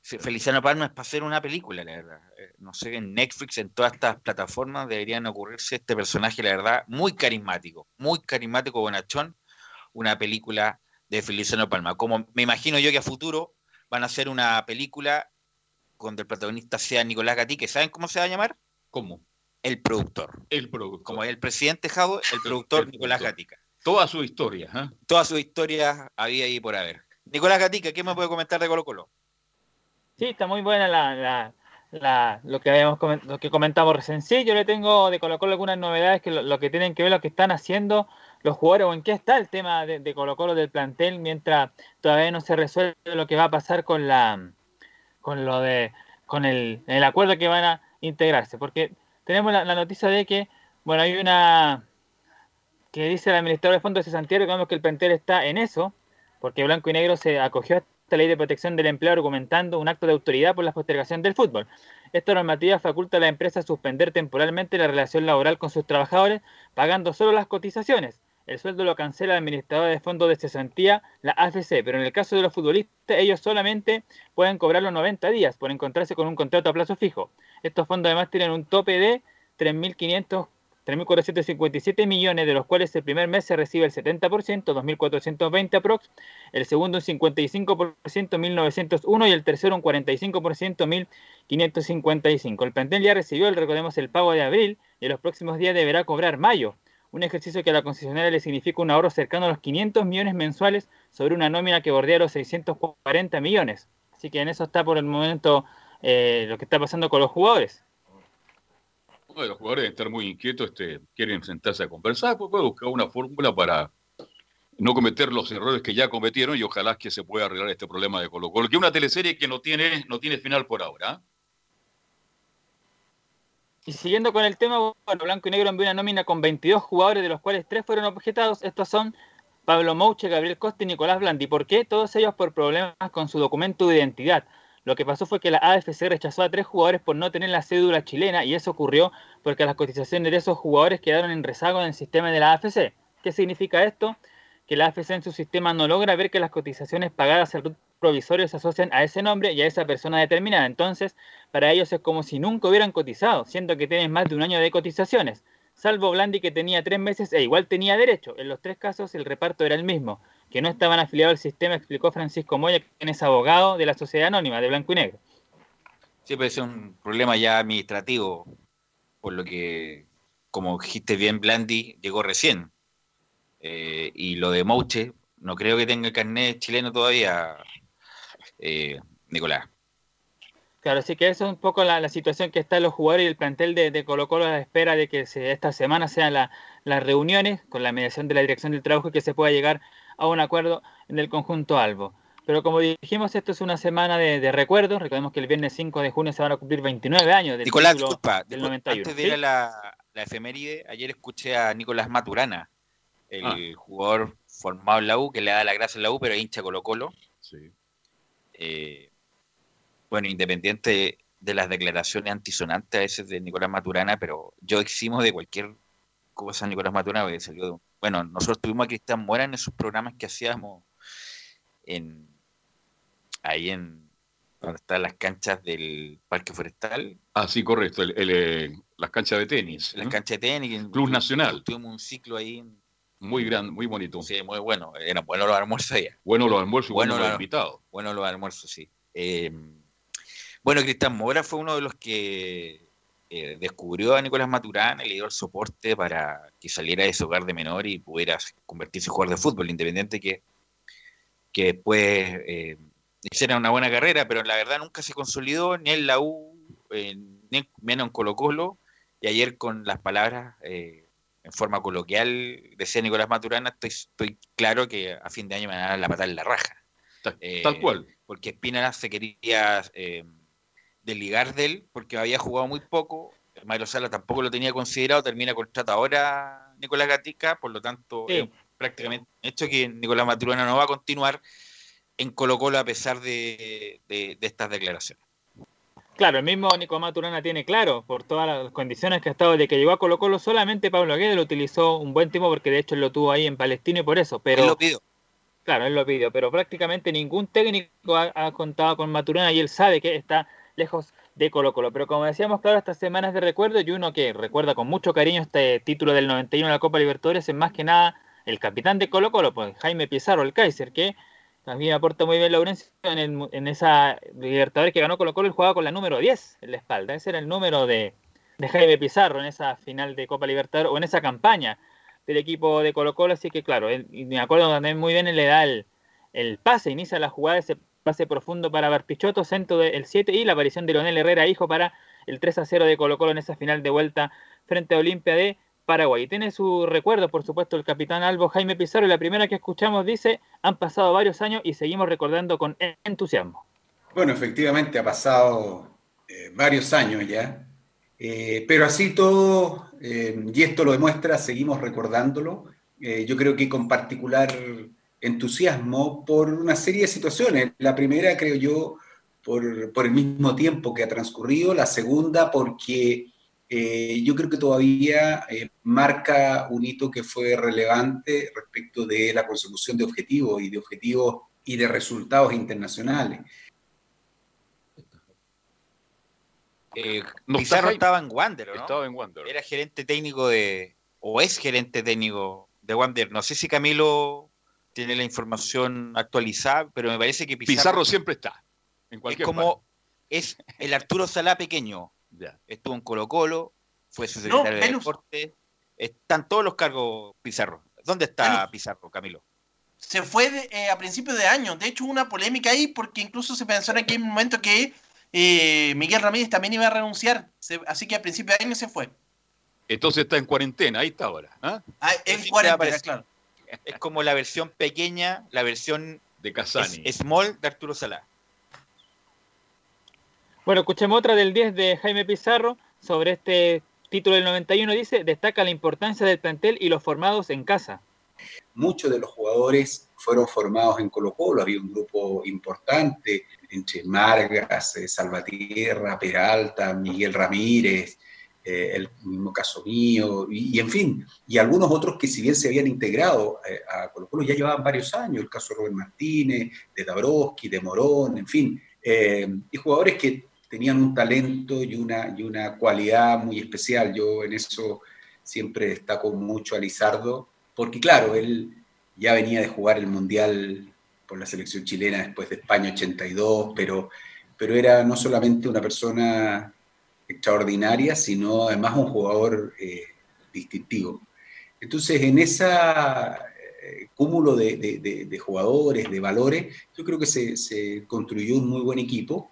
Feliciano Palma es para hacer una película, la verdad. Eh, No sé, en Netflix, en todas estas plataformas deberían ocurrirse este personaje, la verdad, muy carismático, muy carismático, bonachón, una película de Feliciano Palma. Como me imagino yo que a futuro van a hacer una película donde el protagonista sea Nicolás Gatique, ¿saben cómo se va a llamar? ¿Cómo? El productor. El productor. Como el presidente Jado, el productor el Nicolás. Gatica. Toda su historia. ¿eh? Toda su historia había ahí por haber. Nicolás Gatica, ¿qué me puede comentar de Colo Colo? Sí, está muy buena la, la- la- lo que habíamos lo que comentamos recién. Sí, yo le tengo de Colo Colo algunas novedades que lo, que tienen que ver lo que están haciendo los jugadores o en qué está el tema de, de Colo Colo del plantel mientras todavía no se resuelve lo que va a pasar con la con lo de con el, el acuerdo que van a integrarse, porque tenemos la, noticia de que bueno hay una que dice el administrador de fondos de Santiago que vemos que el plantel está en eso, porque Blanco y Negro se acogió esta ley de protección del empleo argumentando un acto de autoridad por la postergación del fútbol. Esta normativa faculta a la empresa suspender temporalmente la relación laboral con sus trabajadores, pagando solo las cotizaciones. El sueldo lo cancela el administrador de fondos de cesantía, la AFC, pero en el caso de los futbolistas, ellos solamente pueden cobrar los 90 días por encontrarse con un contrato a plazo fijo. Estos fondos además tienen un tope de 3.500 3.457 millones, de los cuales el primer mes se recibe el 70%, 2.420 aprox, el segundo un 55%, 1.901 y el tercero un 45%, 1.555. El plantel ya recibió, el, recordemos, el pago de abril y en los próximos días deberá cobrar mayo, un ejercicio que a la concesionaria le significa un ahorro cercano a los 500 millones mensuales sobre una nómina que bordea los 640 millones. Así que en eso está por el momento eh, lo que está pasando con los jugadores. Uno de los jugadores debe estar muy inquietos, este, quieren sentarse a conversar, pues puede buscar una fórmula para no cometer los errores que ya cometieron y ojalá que se pueda arreglar este problema de Colo Colo, que una teleserie que no tiene, no tiene final por ahora. ¿ah? Y siguiendo con el tema, bueno, Blanco y Negro envió una nómina con 22 jugadores, de los cuales 3 fueron objetados. Estos son Pablo Mouche, Gabriel Costa y Nicolás Blandi. ¿Por qué? Todos ellos por problemas con su documento de identidad. Lo que pasó fue que la AFC rechazó a tres jugadores por no tener la cédula chilena y eso ocurrió porque las cotizaciones de esos jugadores quedaron en rezago en el sistema de la AFC. ¿Qué significa esto? Que la AFC en su sistema no logra ver que las cotizaciones pagadas al RUT provisorio se asocian a ese nombre y a esa persona determinada. Entonces, para ellos es como si nunca hubieran cotizado, siendo que tienen más de un año de cotizaciones. Salvo Blandi que tenía tres meses e igual tenía derecho. En los tres casos el reparto era el mismo, que no estaban afiliados al sistema, explicó Francisco Moya, quien es abogado de la Sociedad Anónima de Blanco y Negro. Sí, pero es un problema ya administrativo, por lo que, como dijiste bien, Blandi llegó recién. Eh, y lo de Mouche, no creo que tenga carnet chileno todavía, eh, Nicolás. Claro, así que eso es un poco la, la situación que está los jugadores y el plantel de, de Colo Colo a la espera de que se, esta semana sean la- las reuniones con la mediación de la dirección del trabajo y que se pueda llegar a un acuerdo en el conjunto Albo. Pero como dijimos, esto es una semana de, de recuerdos. Recordemos que el viernes 5 de junio se van a cumplir 29 años del Nicolás, título disculpa, del disculpa, 91. antes de ¿sí? ir a la, la efeméride, ayer escuché a Nicolás Maturana, el Ah. jugador formado en la U, que le da la gracia en la U, pero hincha Colo Colo. Sí. Eh, bueno, independiente de las declaraciones antisonantes a veces de Nicolás Maturana, pero yo eximo de cualquier cosa a Nicolás Maturana, porque salió de un- Bueno, nosotros tuvimos a Cristian Mora en esos programas que hacíamos en ahí en donde están las canchas del Parque Forestal, Ah, sí, correcto, el- el, eh, las canchas de tenis. las canchas de tenis. Club Nacional. Tuvimos un ciclo ahí en, Muy grande, muy bonito. Sí, muy bueno. Eran buenos los almuerzos allá. Bueno los almuerzos y buenos los los- invitados. Bueno los almuerzos, sí. Eh, bueno, Cristian Mora fue uno de los que eh, descubrió a Nicolás Maturana y le dio el soporte para que saliera de ese hogar de menor y pudiera convertirse en jugador de fútbol, independiente que, que después eh, hiciera una buena carrera, pero la verdad nunca se consolidó ni en la U, eh, ni en- menos en Colo Colo, y ayer con las palabras eh, en forma coloquial decía Nicolás Maturana, estoy, estoy claro que a fin de año me van a dar la patada en la raja. Eh, tal cual. Porque Espina se quería eh, desligar de él porque había jugado muy poco. Mario Sala tampoco lo tenía considerado. Termina contrato ahora Nicolás Gatica, por lo tanto, Sí. es prácticamente hecho que Nicolás Maturana no va a continuar en Colo Colo a pesar de, de- de estas declaraciones. Claro, el mismo Nico Maturana tiene claro, por todas las condiciones que ha estado de que llegó a Colo Colo, solamente Pablo Guedes lo utilizó un buen tiempo porque de hecho él lo tuvo ahí en Palestino y por eso. Pero, Él lo pidió. Claro, él lo pidió, pero prácticamente ningún técnico ha, ha contado con Maturana y él sabe que está lejos de Colo Colo. Pero como decíamos, claro, estas semanas de recuerdo y uno que recuerda con mucho cariño este título del 91 de la Copa Libertadores es más que nada el capitán de Colo Colo, pues Jaime Pizarro, el Kaiser, que también aporta muy bien Laurencio en, esa Libertadores que ganó Colo Colo, él jugaba con la número 10 en la espalda. Ese era el número de, de Jaime Pizarro en esa final de Copa Libertadores o en esa campaña del equipo de Colo Colo, así que claro, él- me acuerdo también muy bien, él le da el, el pase, inicia la jugada, ese pase profundo para Barpichotto, centro del 7 y la aparición de Leonel Herrera, hijo, para el 3 a 0 de Colo Colo en esa final de vuelta frente a Olimpia de Paraguay. Tiene su recuerdo, por supuesto, el capitán Albo Jaime Pizarro, la primera que escuchamos dice, han pasado varios años y seguimos recordando con entusiasmo. Bueno, efectivamente ha pasado eh, varios años ya, Eh, pero así todo, eh, y esto lo demuestra, seguimos recordándolo, yo creo que con particular entusiasmo por una serie de situaciones. La primera, creo yo, por, por el mismo tiempo que ha transcurrido, la segunda porque eh, yo creo que todavía eh, marca un hito que fue relevante respecto de la consecución de objetivos y de objetivos y de resultados internacionales. Eh, No Pizarro estaba en Wander, ¿o ¿no? Estaba en Wander. Era gerente técnico de, o es gerente técnico de Wander. No sé si Camilo tiene la información actualizada, pero me parece que Pizarro, Pizarro siempre está. En es cualquier como es el Arturo Salá pequeño. Ya. Estuvo en Colo Colo, fue su No, secretario de deporte. Están todos los cargos Pizarro. ¿Dónde está Pizarro, Camilo? se fue de- eh, a principios de año. De hecho, hubo una polémica ahí porque incluso se pensó en aquel momento que eh, Miguel Ramírez también iba a renunciar. Se- así que a principios de año se fue. Entonces está en cuarentena, ahí está ahora. ¿ah? Ah, en cuarentena, claro. Es como la versión pequeña, la versión De Casani. es- small de Arturo Salá. Bueno, escuchemos otra del 10 de Jaime Pizarro sobre este título del 91. Dice, destaca la importancia del plantel y los formados en casa. muchos de los jugadores fueron formados en Colo Colo, había un grupo importante entre Margas, eh, Salvatierra, Peralta, Miguel Ramírez, eh, el mismo caso mío, y, en fin, y algunos otros que si bien se habían integrado eh, a Colo Colo ya llevaban varios años, el caso de Rubén Martínez, de Dabrowski, de Morón, en fin, eh, y jugadores que tenían un talento y una, y una cualidad muy especial. Yo en eso siempre destaco mucho a Lizardo, porque claro, él ya venía de jugar el Mundial por la selección chilena después de España 82, pero, pero era no solamente una persona extraordinaria, sino además un jugador eh, distintivo. Entonces, en ese cúmulo de, de- de- de jugadores, de valores, yo creo que se, se construyó un muy buen equipo.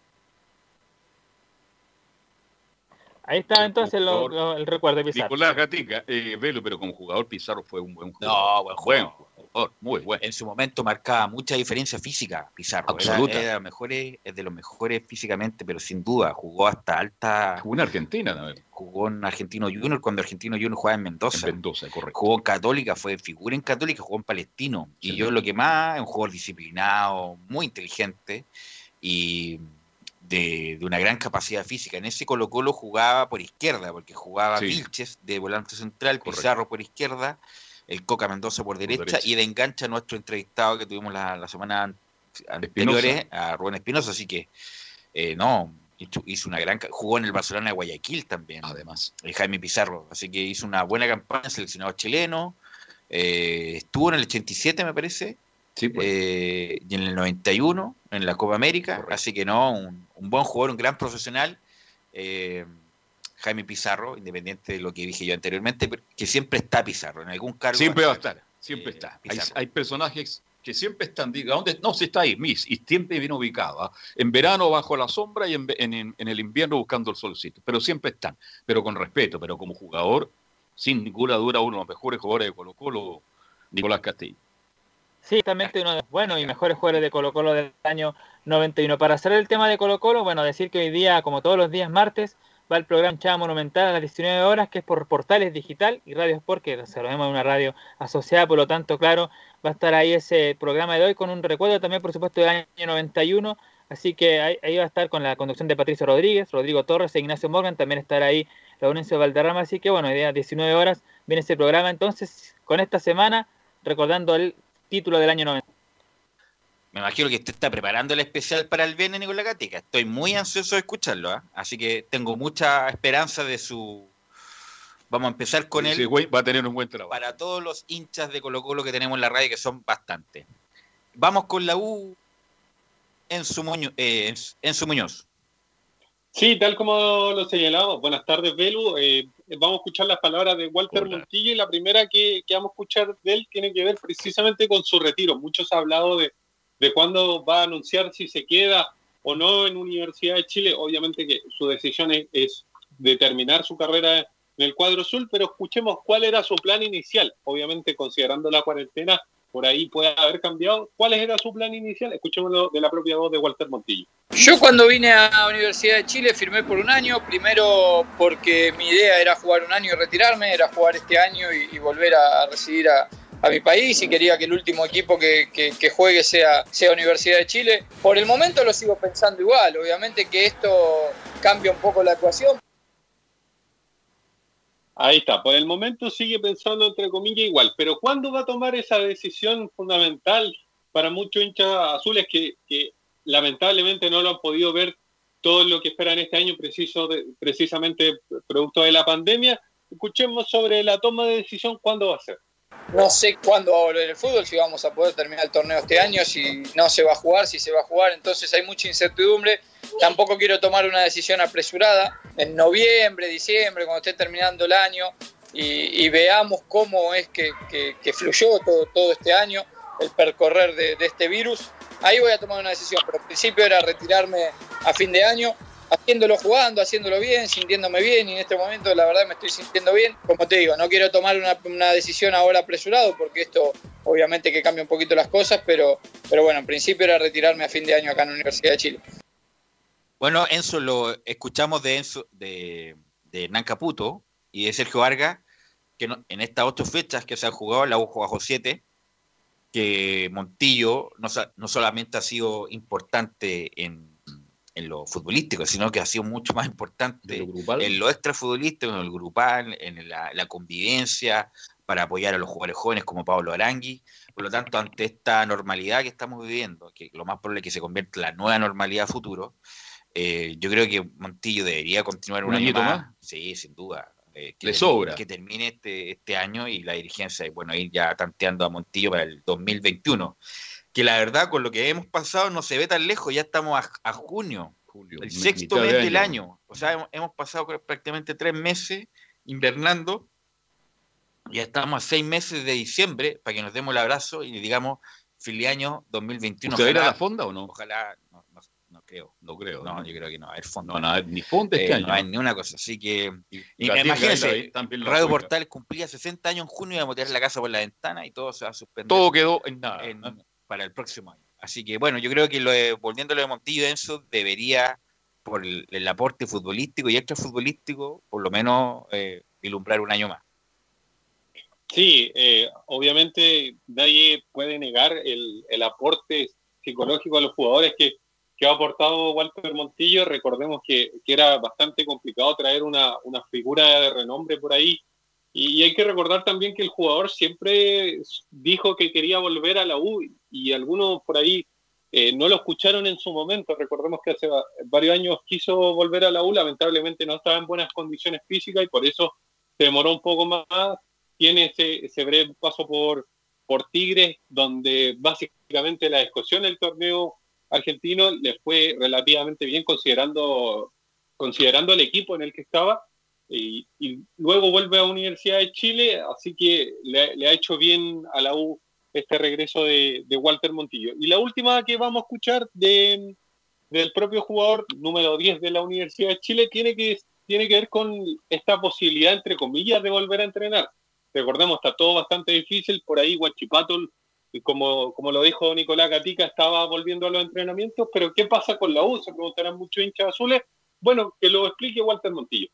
Ahí está entonces lo- lo- el recuerdo de Pizarro. Nicolás Gatica, eh, Velo, pero como jugador Pizarro fue un buen jugador. No, buen jugador. Jugador, muy bueno. En su momento marcaba mucha diferencia física, Pizarro. Era- Absoluta. Era, de los mejores, es de los mejores físicamente, pero sin duda jugó hasta alta. Jugó en Argentina también. Jugó en Argentino Junior cuando Argentino Junior jugaba en Mendoza. En Mendoza, correcto. Jugó en Católica, fue figura en Católica, jugó en Palestino. Y yo lo que más, es un jugador disciplinado, muy inteligente y de, de una gran capacidad física. En ese Colo Colo jugaba por izquierda, porque jugaba Sí. Vilches de volante central, Correcto. Pizarro por izquierda, el Coca Mendoza por derecha, derecha. y de engancha nuestro entrevistado que tuvimos la, la semana an- anteriores, a Rubén Espinosa. Así que, eh, no, hizo, una gran. Jugó en el Barcelona de Guayaquil también. Además. el Jaime Pizarro. Así que hizo una buena campaña, seleccionado chileno. Eh, estuvo en el 87, me parece. Sí, pues. eh, y en el 91 en la Copa América. Así que no, un, un buen jugador, un gran profesional. Eh, Jaime Pizarro, independiente de lo que dije yo anteriormente, pero que siempre está Pizarro, en algún cargo. Siempre va a estar. siempre está. Hay, personajes que siempre están, diga, ¿dónde? No, si está ahí, Miss, y siempre bien ubicado. ¿ah? En verano bajo la sombra y en, en- el invierno buscando el solcito. Pero siempre están, pero con respeto, pero como jugador, sin ninguna duda, uno de los mejores jugadores de Colo Colo, Nicolás Castillo. Sí, exactamente uno de los buenos y mejores jugadores de Colo Colo del año 91. Para cerrar el tema de Colo Colo, bueno, decir que hoy día, como todos los días martes, va el programa Chava Monumental a las 19 horas, que es por Portales Digital y Radio Sport, que sabemos es una radio asociada, por lo tanto, claro, va a estar ahí ese programa de hoy con un recuerdo también, por supuesto, del año 91. Así que ahí, ahí va a estar con la conducción de Patricio Rodríguez, Rodrigo Torres e Ignacio Morgan, también estará ahí Laurencio Valderrama. Así que bueno, día 19 horas viene ese programa. Entonces, con esta semana, recordando el título del año 90. Me imagino que usted está preparando el especial para el viernes, Nicolás Gatica. Estoy muy ansioso de escucharlo, ¿ah? así que tengo mucha esperanza de su... Vamos a empezar con él. güey va a tener un buen trabajo. Para todos los hinchas de Colo Colo que tenemos en la radio, que son bastantes. Vamos con la U en su, Muñoz, eh, en, su Muñoz. Sí, tal como lo señalamos. Buenas tardes, Belu. Eh, vamos a escuchar las palabras de Walter Montillo y la primera que, que vamos a escuchar de él tiene que ver precisamente con su retiro. Muchos han hablado de, de cuándo va a anunciar si se queda o no en Universidad de Chile. Obviamente que su decisión es, es determinar su carrera en el cuadro azul, pero escuchemos cuál era su plan inicial. Obviamente considerando la cuarentena, por ahí puede haber cambiado. ¿Cuál era su plan inicial? Escuchémoslo de la propia voz de Walter Montillo. Yo cuando vine a Universidad de Chile firmé por un año, primero porque mi idea era jugar un año y retirarme, era jugar este año y, volver a, a residir a, a mi país y quería que el último equipo que, que- juegue sea, sea Universidad de Chile. Por el momento lo sigo pensando igual, obviamente que esto cambia un poco la ecuación. Ahí está, por el momento sigue pensando entre comillas igual, pero ¿cuándo va a tomar esa decisión fundamental para muchos hinchas azules que, que lamentablemente no lo han podido ver todo lo que esperan este año preciso de- precisamente producto de la pandemia? Escuchemos sobre la toma de decisión, ¿cuándo va a ser? No sé cuándo va a volver el fútbol, si vamos a poder terminar el torneo este año, si no se va a jugar, si se va a jugar, entonces hay mucha incertidumbre. Tampoco quiero tomar una decisión apresurada en noviembre, diciembre, cuando esté terminando el año y, y veamos cómo es que, fluyó todo, todo este año, el percorrer de, de este virus. Ahí voy a tomar una decisión, pero al principio era retirarme a fin de año, haciéndolo jugando, haciéndolo bien, sintiéndome bien y en este momento la verdad me estoy sintiendo bien. Como te digo, no quiero tomar una, una decisión ahora apresurado porque esto obviamente que cambia un poquito las cosas, pero, pero bueno, en principio era retirarme a fin de año acá en la Universidad de Chile. Bueno, Enzo lo escuchamos de Enzo, de, de Hernán Caputo y de Sergio Vargas, que en estas ocho fechas que se han jugado, la U jugó siete, que Montillo no, no solamente ha sido importante en, en lo futbolístico, sino que ha sido mucho más importante en lo extrafutbolístico, en el grupal, en la, la convivencia, para apoyar a los jugadores jóvenes como Pablo Arangui. Por lo tanto, ante esta normalidad que estamos viviendo, que lo más probable es que se convierta en la nueva normalidad futuro, eh, yo creo que Montillo debería continuar un, ¿Un año más. más? Sí, sin duda. Eh, que Le sobra. Que termine este, este año y la dirigencia, y bueno, ir ya tanteando a Montillo para el 2021. Que la verdad, con lo que hemos pasado, no se ve tan lejos, ya estamos a, a junio, el mi- sexto mitad de mes del año. O sea, hemos, hemos pasado prácticamente tres meses invernando. Ya estamos a seis meses de diciembre para que nos demos el abrazo y digamos feliz año 2021. ¿Usted va a ir a Ojalá- la fonda o no? Ojalá, no, no, no creo. No creo. No, yo creo que no va a haber fonda. No, no, ni fonda este Eh, año. No hay ni una cosa. Así que, y, tienda imagínense, ahí también la Radio juega. Portal cumplía 60 años en junio y iba a tirar la casa por la ventana y todo se va a suspender. Todo quedó en nada. en- para el próximo año. Así que, bueno, yo creo que lo de- volviendo a de Montillo, Enzo debería, por el, el aporte futbolístico y extrafutbolístico, por lo menos eh, ilumbrar un año más. Sí, eh, obviamente nadie puede negar el, el aporte psicológico a los jugadores que, que ha aportado Walter Montillo. Recordemos que, que era bastante complicado traer una, una figura de renombre por ahí. Y, hay que recordar también que el jugador siempre dijo que quería volver a la U y algunos por ahí eh, no lo escucharon en su momento. Recordemos que hace va- varios años quiso volver a la U, lamentablemente no estaba en buenas condiciones físicas y por eso se demoró un poco más. tiene ese, ese breve paso por, por Tigres, donde básicamente la discusión del torneo argentino le fue relativamente bien considerando, considerando el equipo en el que estaba. Y, y luego vuelve a Universidad de Chile, así que le, le ha hecho bien a la U este regreso de, de Walter Montillo. Y la última que vamos a escuchar de, del propio jugador número 10 de la Universidad de Chile tiene que, tiene que ver con esta posibilidad, entre comillas, de volver a entrenar. Recordemos, está todo bastante difícil, por ahí Guachipato, como, como lo dijo Nicolás Gatica, estaba volviendo a los entrenamientos, pero ¿qué pasa con la U? Se preguntarán muchos hinchas azules. Bueno, que lo explique Walter Montillo.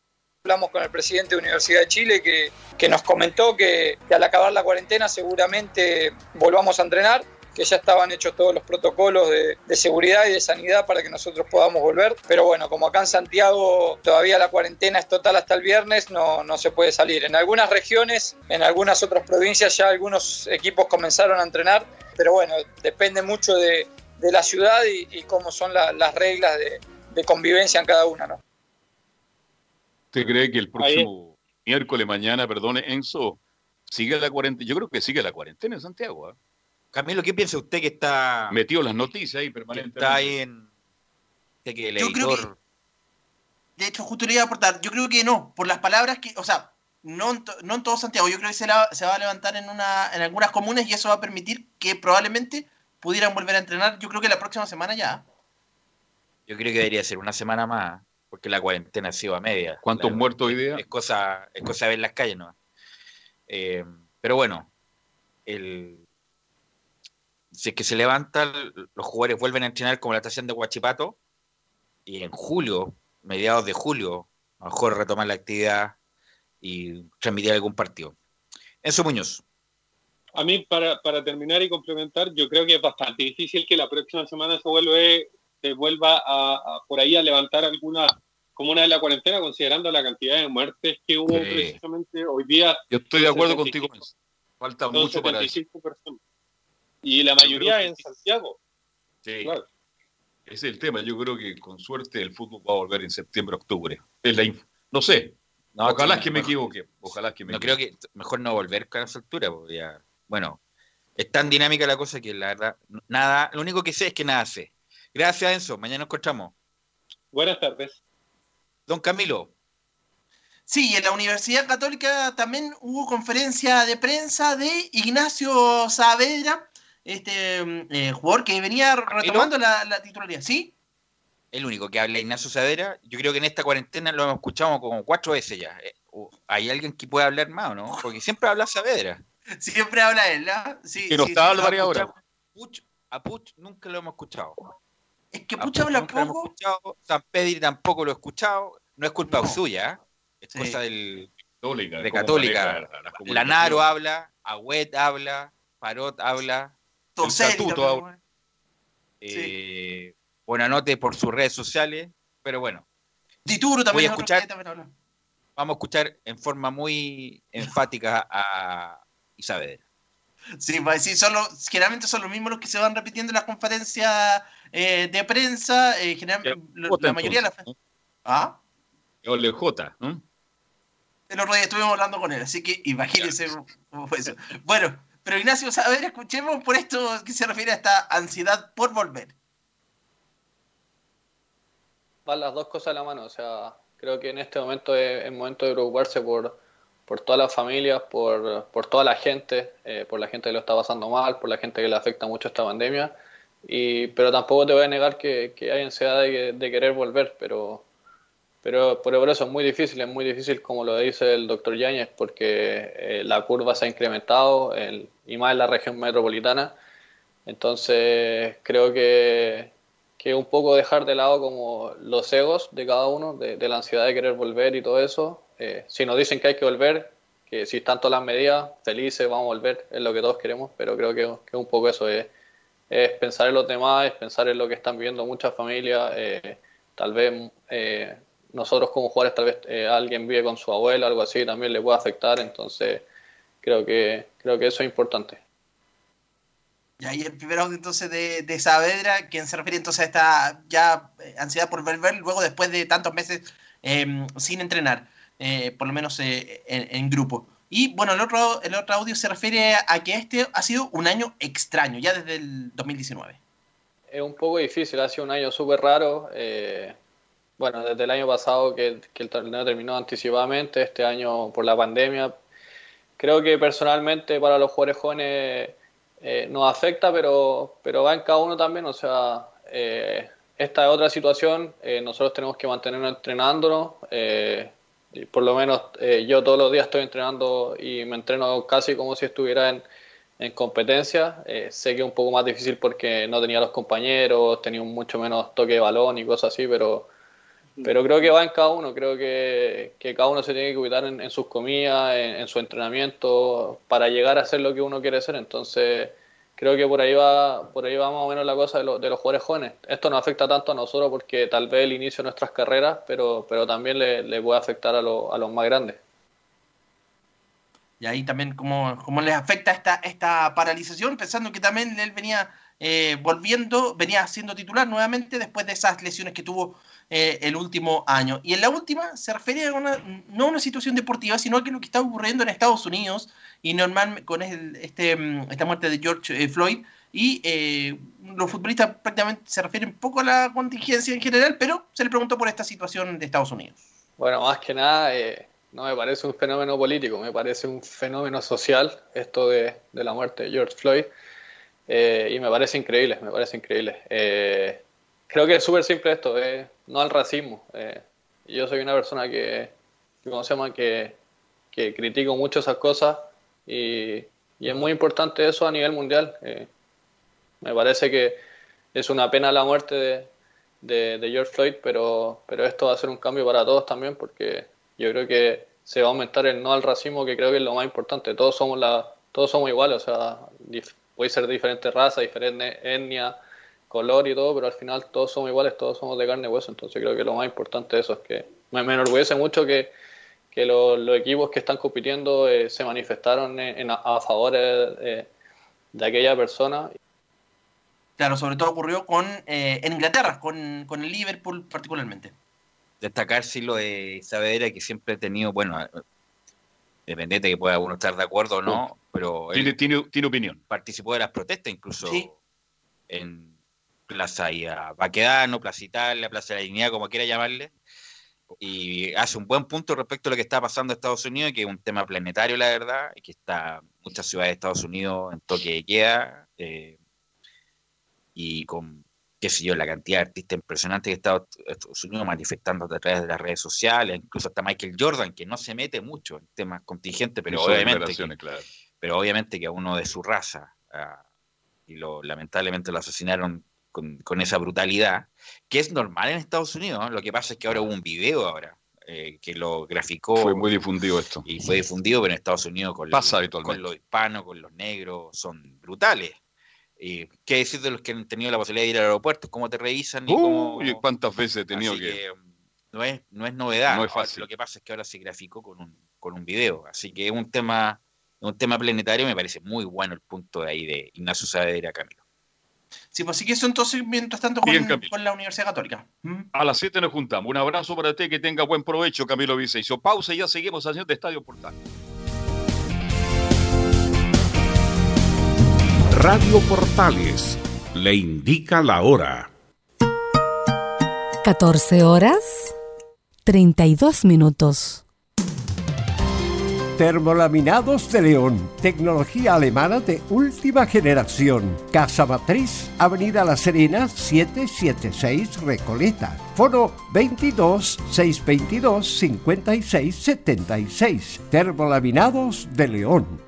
Hablamos con el presidente de Universidad de Chile que, que nos comentó que, que al acabar la cuarentena seguramente volvamos a entrenar que ya estaban hechos todos los protocolos de, de, seguridad y de sanidad para que nosotros podamos volver. Pero bueno, como acá en Santiago todavía la cuarentena es total hasta el viernes, no, no se puede salir. En algunas regiones, en algunas otras provincias ya algunos equipos comenzaron a entrenar, pero bueno, depende mucho de, de la ciudad y, y cómo son la, las reglas de, de, convivencia en cada una, ¿no? ¿Usted cree que el próximo miércoles, mañana, perdone, Enzo, sigue la cuarentena? Yo creo que sigue la cuarentena en Santiago, ¿eh? Camilo, ¿qué piensa usted que está. Metido las noticias ahí permanentemente? Está ahí en. Que el Yo editor... creo que, de hecho, justo le iba a aportar. Yo creo que no, por las palabras que. O sea, no en, to, no en todo Santiago. Yo creo que se, la, se va a levantar en, una, en algunas comunas y eso va a permitir que probablemente pudieran volver a entrenar. Yo creo que la próxima semana ya. Yo creo que debería ser una semana más, porque la cuarentena ha sido a media. ¿Cuántos la, muertos hoy día? Es cosa, es cosa de ver las calles, ¿no? Eh, pero bueno, el si es que se levanta, los jugadores vuelven a entrenar como la estación de Huachipato y en julio, mediados de julio, a lo mejor retomar la actividad y transmitir algún partido. Enzo Muñoz. A mí, para, para terminar y complementar, yo creo que es bastante difícil que la próxima semana se, vuelve, se vuelva a, a por ahí a levantar alguna comuna de la cuarentena, considerando la cantidad de muertes que hubo sí. precisamente hoy día. Yo estoy de acuerdo contigo. Falta mucho para eso. Personas y la mayoría en Santiago. Sí. Claro. Ese es el tema. Yo creo que con suerte el fútbol va a volver en septiembre, octubre. Es la no sé. No, Ojalá sí, que me equivoque. Ojalá que me No equivoque. creo que mejor no volver con esa altura. Porque ya, bueno, es tan dinámica la cosa que la verdad, nada, lo único que sé es que nada sé. Gracias, Enzo. Mañana nos encontramos. Buenas tardes. Don Camilo. Sí, en la Universidad Católica también hubo conferencia de prensa de Ignacio Saavedra, este eh, jugador que venía retomando la, la, titularidad, ¿sí? El único que habla Ignacio Saavedra, yo creo que en esta cuarentena lo hemos escuchado como cuatro veces ya. Eh, ¿Hay alguien que pueda hablar más o no? Porque siempre habla Saavedra. Siempre habla él, ¿no? Sí, que no sí, está. Puch, a Puch nunca lo hemos escuchado. Es que Puch habla poco. San Pedri tampoco lo he escuchado. No es culpa no. suya, ¿eh? es sí. cosa del, Católica, de Católica. La, la Lanaro habla, Agüet habla, Parot habla, el estatuto habla. Eh, sí. Buenanote por sus redes sociales, pero bueno. Dituro también, voy a escuchar, también habla. Vamos a escuchar en forma muy enfática a Isabel. Sí, sí son los, generalmente son los mismos los que se van repitiendo en las conferencias eh, de prensa. Eh, general, la, la mayoría de las. ¿Ah? el J, ¿no? El otro día estuvimos hablando con él, así que imagínense cómo fue eso. Bueno, pero Ignacio, a ver, escuchemos por esto que se refiere a esta ansiedad por volver. Van las dos cosas a la mano, o sea, creo que en este momento es el momento de preocuparse por, por todas las familias, por, por toda la gente, eh, por la gente que lo está pasando mal, por la gente que le afecta mucho esta pandemia. Y, pero tampoco te voy a negar que, que hay ansiedad de, de querer volver, pero pero, por eso es muy difícil, es muy difícil como lo dice el doctor Yáñez, porque eh, la curva se ha incrementado el, y más en la región metropolitana. Entonces creo que, que un poco dejar de lado como los egos de cada uno, de, de la ansiedad de querer volver y todo eso. Eh, si nos dicen que hay que volver, que si están todas las medidas, felices, vamos a volver, es lo que todos queremos, pero creo que, que un poco eso es, es pensar en los demás, es pensar en lo que están viviendo muchas familias, eh, tal vez nosotros como jugadores tal vez eh, alguien vive con su abuela, algo así, también le puede afectar, entonces creo que creo que eso es importante. Y ahí el primer audio entonces de, de Saavedra, quien se refiere entonces a esta ya eh, ansiedad por volver luego después de tantos meses eh, sin entrenar, eh, por lo menos en, en, grupo. Y bueno, el otro, el otro audio se refiere a que este ha sido un año extraño, ya desde el 2019. Es un poco difícil, ha sido un año súper raro. eh, bueno, desde el año pasado que, el torneo terminó anticipadamente, este año por la pandemia. Creo que personalmente para los jugadores jóvenes eh, nos afecta, pero, pero va en cada uno también. O sea, eh, esta es otra situación. nosotros tenemos que mantenernos entrenándonos. Por lo menos eh, yo todos los días estoy entrenando y me entreno casi como si estuviera en, en competencia. Eh, sé que es un poco más difícil porque no tenía los compañeros, tenía mucho menos toque de balón y cosas así, pero, pero creo que va en cada uno. Creo que, que cada uno se tiene que cuidar en, en sus comidas, en, en su entrenamiento, para llegar a ser lo que uno quiere ser. Entonces, creo que por ahí va, por ahí va más o menos la cosa de, lo- de los jugadores jóvenes. Esto no afecta tanto a nosotros porque tal vez el inicio de nuestras carreras, pero, pero también le, le puede afectar a, lo- a los más grandes. Y ahí también cómo, cómo les afecta esta, esta paralización, pensando que también él venía eh, volviendo, venía siendo titular nuevamente después de esas lesiones que tuvo eh, el último año. Y en la última se refiere a una, no a una situación deportiva, sino a lo que está ocurriendo en Estados Unidos y normal con este, mm, esta muerte de George eh, Floyd. Y eh, los futbolistas prácticamente se refieren poco a la contingencia en general, pero se le preguntó por esta situación de Estados Unidos. Bueno, más que nada, eh, no me parece un fenómeno político, me parece un fenómeno social esto de, de la muerte de George Floyd. Y me parece increíble, me parece increíble. Creo que es súper simple esto, eh, no al racismo. Eh, yo soy una persona que, que, ¿cómo se llama? Que, que critico mucho esas cosas y, y es muy importante eso a nivel mundial. Eh, me parece que es una pena la muerte de, de, de George Floyd, pero, pero esto va a ser un cambio para todos también porque yo creo que se va a aumentar el no al racismo, que creo que es lo más importante. Todos somos la, todos somos iguales, o sea, puede ser de diferentes razas, diferente etnia, color y todo, pero al final todos somos iguales, todos somos de carne y hueso. Entonces creo que lo más importante de eso es que me, me enorgullece mucho que, que lo- los equipos que están compitiendo eh, se manifestaron en, en a, a favor eh, de aquella persona. Claro, sobre todo ocurrió con eh, en Inglaterra, con, con el Liverpool particularmente. destacar sí lo de Saavedra que siempre ha tenido, bueno, independiente que pueda uno estar de acuerdo o no, pero él Tiene, tiene, tiene opinión. participó de las protestas incluso en Plaza Ida Baquedano, Plaza Italia, Plaza de la Dignidad, como quiera llamarle, y hace un buen punto respecto a lo que está pasando en Estados Unidos, que es un tema planetario, la verdad, y que está muchas ciudades de Estados Unidos en toque de queda, eh, y con, qué sé yo, la cantidad de artistas impresionantes que está Estados Unidos manifestando a través de las redes sociales, incluso hasta Michael Jordan, que no se mete mucho en temas contingentes, pero obviamente, que, claro. pero obviamente que a uno de su raza, y lo, lamentablemente lo asesinaron con, con esa brutalidad, que es normal en Estados Unidos, lo que pasa es que ahora hubo un video ahora. eh, que lo graficó Fue muy difundido esto. y fue difundido, pero en Estados Unidos con, Pasa los- habitualmente. con los hispanos, con los negros, son brutales. Y qué decir de los que han tenido la posibilidad de ir al aeropuerto, cómo te revisan y cómo... Uy, cuántas veces he tenido que... que, no es, no es novedad. No es Ahora, fácil. Lo que pasa es que ahora se graficó con un, con un video. Así que es un tema, un tema planetario. Me parece muy bueno el punto de ahí de Ignacio Saavedra Camilo. Sí, pues así que eso entonces, mientras tanto, Bien, con la Universidad Católica. ¿Mm? A las 7 nos juntamos. Un abrazo para ti, que tenga buen provecho, Camilo Vicencio. Pausa y ya seguimos haciendo Estadio Portal. Radio Portales le indica la hora. 14 horas 32 minutos. Termolaminados de León, tecnología alemana de última generación. Casa Matriz, Avenida La Serena, 776 Recoleta. Foro 22 622 56 76. Termolaminados de León.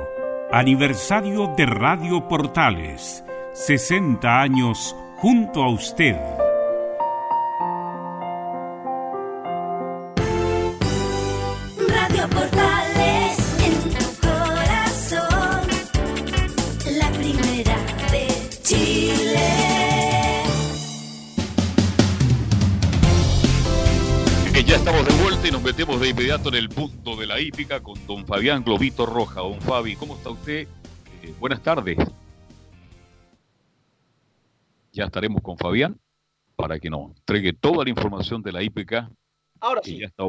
Aniversario de Radio Portales. 60 años junto a usted. Radio Portales en tu corazón. La primera de Chile. Que ya estamos de vuelta y nos metemos de inmediato en el punto de la hípica con don Fabián Globito Roja. Don Fabi, ¿cómo está usted? Eh, buenas tardes. Ya estaremos con Fabián para que nos entregue toda la información de la hípica. Ahora sí. ya está-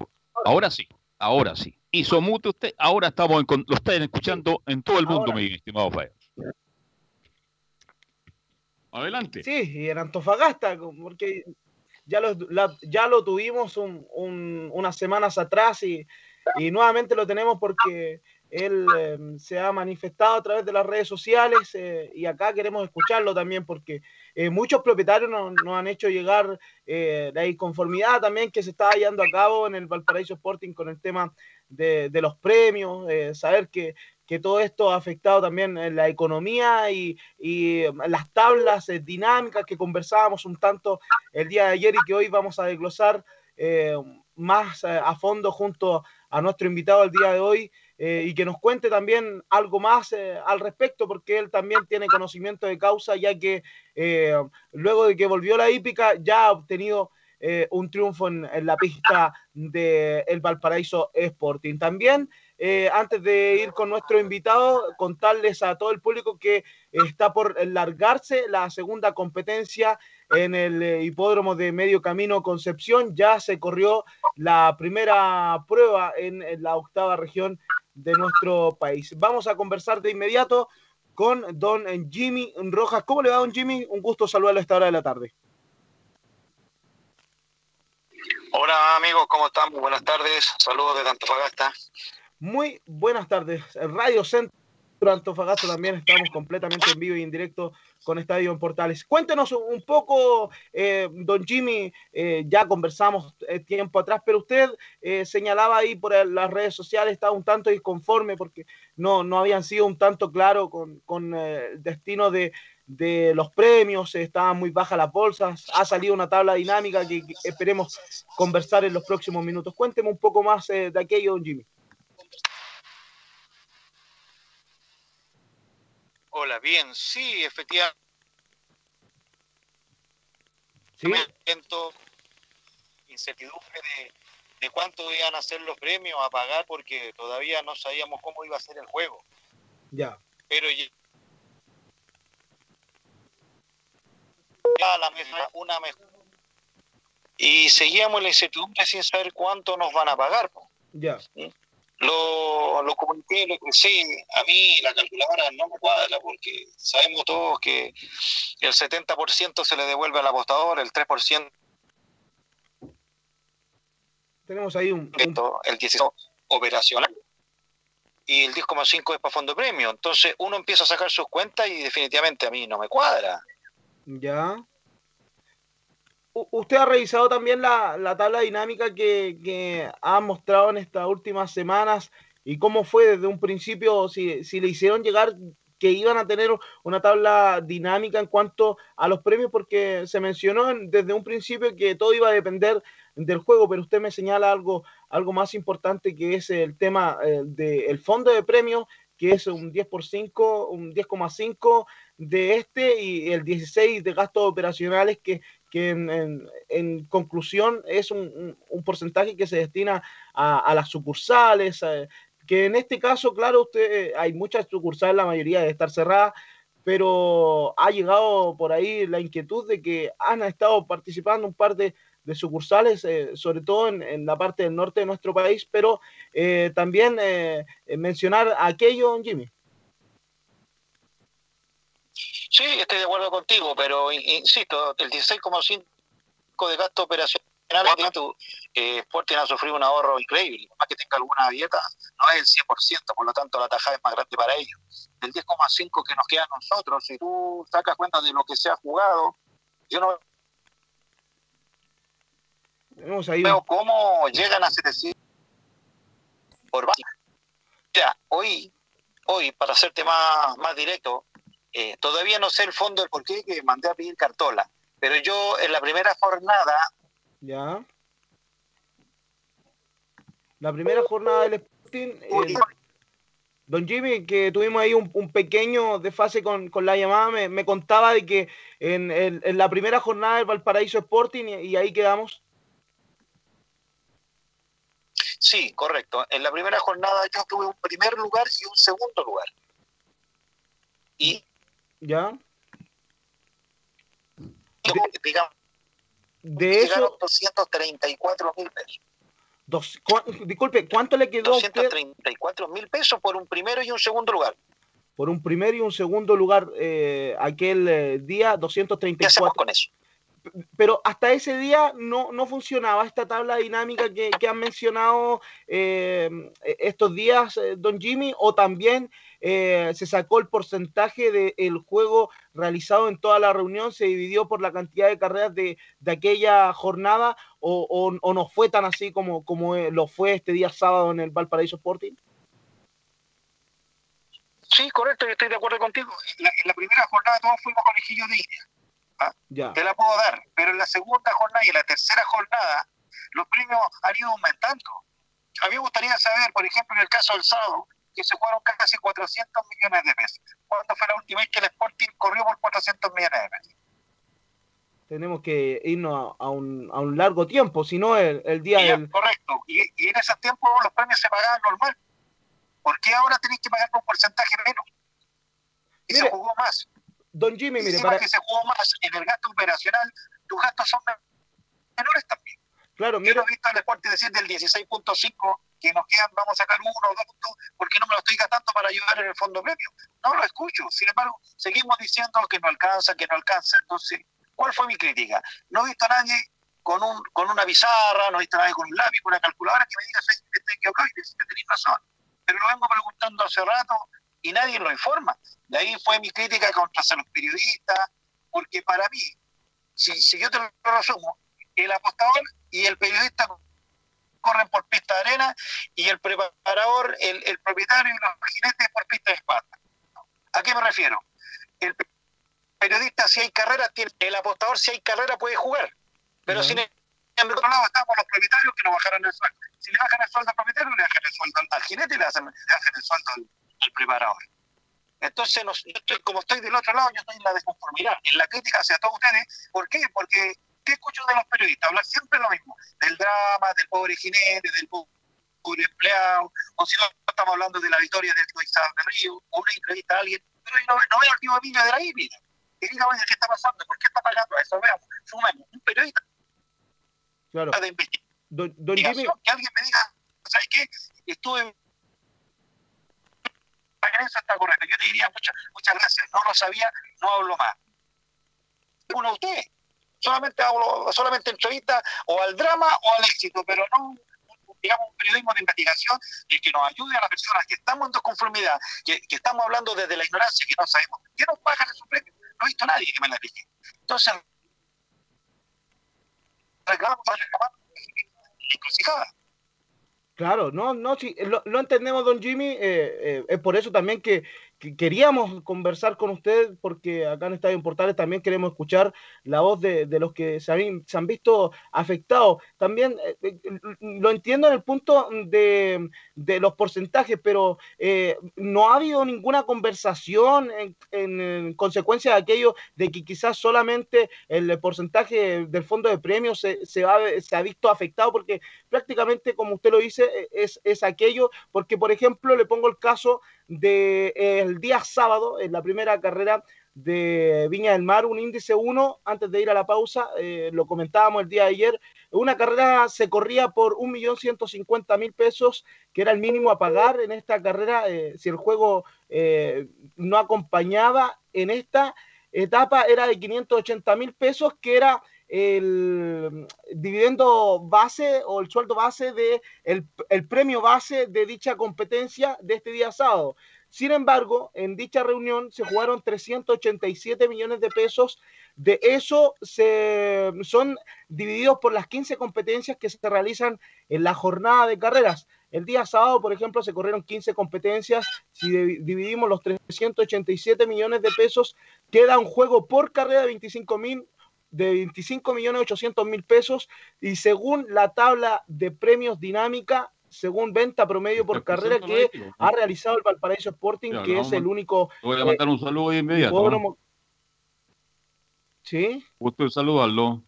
ahora sí, ahora sí. Hizo mute usted, ahora estamos en con- lo están escuchando en todo el mundo, Ahora. mi estimado Fabián. Adelante. Sí, y en Antofagasta, porque ya lo, ya lo tuvimos un- un- unas semanas atrás y, y nuevamente lo tenemos porque él eh, se ha manifestado a través de las redes sociales eh, y acá queremos escucharlo también porque eh, muchos propietarios nos, han hecho llegar eh, la inconformidad también que se estaba llevando a cabo en el Valparaíso Sporting con el tema de, de los premios, eh, saber que, que todo esto ha afectado también en la economía y, y las tablas eh, dinámicas que conversábamos un tanto el día de ayer y que hoy vamos a desglosar eh, más eh, a fondo junto a nuestro invitado el día de hoy eh, y que nos cuente también algo más eh, al respecto porque él también tiene conocimiento de causa ya que eh, luego de que volvió la hípica ya ha obtenido eh, un triunfo en, la pista del el Valparaíso Sporting. También, eh, antes de ir con nuestro invitado, contarles a todo el público que está por largarse la segunda competencia en el eh, hipódromo de Medio Camino Concepción. Ya se corrió la primera prueba en, la octava región de nuestro país. Vamos a conversar de inmediato con don Jimmy Rojas. ¿Cómo le va, don Jimmy? Un gusto saludarlo a esta hora de la tarde. Hola amigos, ¿cómo están? Buenas tardes. Saludos desde Antofagasta. Muy buenas tardes. Radio Centro Antofagasta también estamos completamente en vivo y en directo con Estadio en Portales. Cuéntenos un poco, eh, don Jimmy, eh, ya conversamos eh, tiempo atrás, pero usted eh, señalaba ahí por las redes sociales, estaba un tanto disconforme porque no, no habían sido un tanto claro con, con, eh, el destino de, de los premios, eh, estaban muy bajas las bolsas, ha salido una tabla dinámica que, que esperemos conversar en los próximos minutos. Cuénteme un poco más de aquello, don Jimmy. Hola, bien, sí, efectivamente. Sí. Momento, incertidumbre de, de cuánto iban a ser los premios a pagar porque todavía no sabíamos cómo iba a ser el juego. Ya. Pero ya ya a la mesa una mejor y seguíamos la incertidumbre sin saber cuánto nos van a pagar. po. Ya. Lo, lo comuniqué, lo crecí. A mí la calculadora no me cuadra porque sabemos todos que el 70% se le devuelve al apostador, el 3% Tenemos ahí un, esto, el 16 operacional y el 10,5 es para fondo premio. Entonces uno empieza a sacar sus cuentas y definitivamente a mí no me cuadra. Ya. ¿Usted ha revisado también la, la tabla dinámica que, que ha mostrado en estas últimas semanas y cómo fue desde un principio, si, si le hicieron llegar que iban a tener una tabla dinámica en cuanto a los premios, porque se mencionó en- desde un principio que todo iba a depender del juego, pero usted me señala algo, algo más importante que es el tema eh, del fondo de premios, que es un 10 por 5, un 10,5 de este y el 16 de gastos operacionales que, que en, en- en conclusión es un, un- porcentaje que se destina a, a las sucursales, a- que en este caso, claro, usted eh, hay muchas sucursales, la mayoría de estar cerradas, pero ha llegado por ahí la inquietud de que han estado participando un par de, de sucursales, eh, sobre todo en, en la parte del norte de nuestro país, pero eh, también eh, eh, mencionar aquello, Jimmy. Sí, estoy de acuerdo contigo, pero in- insisto, el 16,5 de gasto operacional, tu eh, Sporting ha sufrido un ahorro increíble, más que tenga alguna dieta, no es el 100%, por lo tanto la tajada es más grande para ellos. El 10,5 que nos queda a nosotros, si tú sacas cuenta de lo que se ha jugado, yo no Tenemos ahí veo cómo llegan a 700 por base. Ya, hoy, hoy, para hacerte más, más directo, eh, todavía no sé el fondo del por qué que mandé a pedir cartola, pero yo en la primera jornada, Ya. La primera jornada del Sporting, eh, don Jimmy, que tuvimos ahí un, un pequeño desfase con, con la llamada, me, me contaba de que en, el- en la primera jornada del Valparaíso Sporting, y, y ahí quedamos. sí, correcto, en la primera jornada yo tuve un primer lugar y un segundo lugar. Y ¿Ya? digamos, De llegaron eso, 234 mil pesos. dos, cua- disculpe, ¿cuánto le quedó a usted 234 mil pesos por un primero y un segundo lugar. por un primer y un segundo lugar eh, aquel eh, día? 234. con eso? pero hasta ese día no, no funcionaba esta tabla dinámica que, que han mencionado eh, estos días, eh, don Jimmy, o también eh, se sacó el porcentaje del juego realizado en toda la reunión, se dividió por la cantidad de carreras de, de aquella jornada, o, o- o no fue tan así como, como eh, lo fue este día sábado en el Valparaíso Sporting. Sí, correcto, yo estoy de acuerdo contigo. En la, en la primera jornada todos fuimos conejillos de India. ¿ah? Ya. Te la puedo dar, pero en la segunda jornada y en la tercera jornada los premios han ido aumentando. A mí me gustaría saber, por ejemplo, en el caso del sábado, que se fueron casi 400 millones de pesos. ¿Cuándo fue la última vez que el Sporting corrió por 400 millones de pesos? Tenemos que irnos a, a un, a un largo tiempo, si no el, el día del... Correcto. Y, y en ese tiempo los premios se pagaban normal. ¿Por qué ahora tenéis que pagar un porcentaje menos? Y se jugó más. Don Jimmy, Y mire, para... que se jugó más en el gasto operacional, tus gastos son menores también. Claro, Yo no he visto al Sporting decir del 16.5 que nos quedan, vamos a sacar uno o dos puntos porque no me lo estoy gastando para ayudar en el fondo premio. No lo escucho. Sin embargo, seguimos diciendo que no alcanza, que no alcanza. Entonces, ¿cuál fue mi crítica? No he visto a nadie con, un, con una pizarra, no he visto a nadie con un lápiz, con una calculadora que me diga "Soy- que estoy equivocado y decir que tenéis razón. Pero lo vengo preguntando hace rato y nadie lo informa. De ahí fue mi crítica contra los periodistas, porque para mí, si, si yo te lo resumo, el apostador y el periodista corren por pista de arena y el preparador, el, el propietario y los jinetes por pista de espada. ¿A qué me refiero? El pe- periodista si hay carrera, tiene, el apostador si hay carrera puede jugar, pero si en el, en el otro lado estamos los propietarios que no bajaron el sueldo. Si le bajan el sueldo al propietario, le bajan el sueldo al, al jinete y le, hacen, le bajan el sueldo al, al preparador. Entonces, nos- yo estoy, como estoy del otro lado, yo estoy en la desconformidad, en la crítica hacia todos ustedes. ¿Por qué? Porque, ¿qué escucho de los periodistas? Hablar siempre lo mismo, del drama, del pobre jinete, del po- pobre empleado, o si no, estamos hablando de la victoria del Coixado de Río, o una entrevista a alguien, pero no, no veo al tío Emilio de la híbrida. Que diga, oye, ¿qué está pasando? ¿Por qué está pagando eso? Veamos, sumemos, un periodista Claro. de Don, don investigación, que alguien me diga, ¿sabes qué? Estuve en eso está correcto. Yo te diría muchas, muchas gracias. No lo sabía, no hablo más. Uno de usted. Solamente hablo, solamente entrevista o al drama o al éxito, pero no digamos, un periodismo de investigación y que nos ayude a las personas que estamos en desconformidad, que, estamos hablando desde la ignorancia, que no sabemos qué nos pagan esos premios. No he visto a nadie que me la explique. Entonces. Claro, no, no, sí, lo, entendemos, don Jimmy. eh, eh, es por eso también que queríamos conversar con usted, porque acá en Estadio Portales también queremos escuchar la voz de, de los que se han, se han visto afectados. También eh, eh, lo entiendo en el punto de, de los porcentajes, pero eh, no ha habido ninguna conversación en, en, en consecuencia de aquello de que quizás solamente el porcentaje del fondo de premios se, se, ha, se ha visto afectado, porque prácticamente, como usted lo dice, eh, es, es aquello, porque por ejemplo, le pongo el caso del de, día sábado, en la primera carrera de Viña del Mar, un índice 1, antes de ir a la pausa, eh, lo comentábamos el día de ayer, una carrera se corría por 1.150.000 pesos, que era el mínimo a pagar en esta carrera, eh, si el juego eh, no acompañaba en esta etapa, era de 580.000 pesos, que era el dividendo base o el sueldo base de el, el, premio base de dicha competencia de este día sábado. Sin embargo, en dicha reunión se jugaron 387 millones de pesos. De eso se, son divididos por las 15 competencias que se realizan en la jornada de carreras. El día sábado, por ejemplo, se corrieron 15 competencias. Si dividimos los 387 millones de pesos, queda un juego por carrera de 25 mil de 25 millones 800 mil pesos y según la tabla de premios dinámica, según venta promedio por carrera que ha realizado el Valparaíso Sporting, que es el único... Voy a mandar un saludo de inmediato. Hipódromo... ¿Sí? Gusto de saludarlo.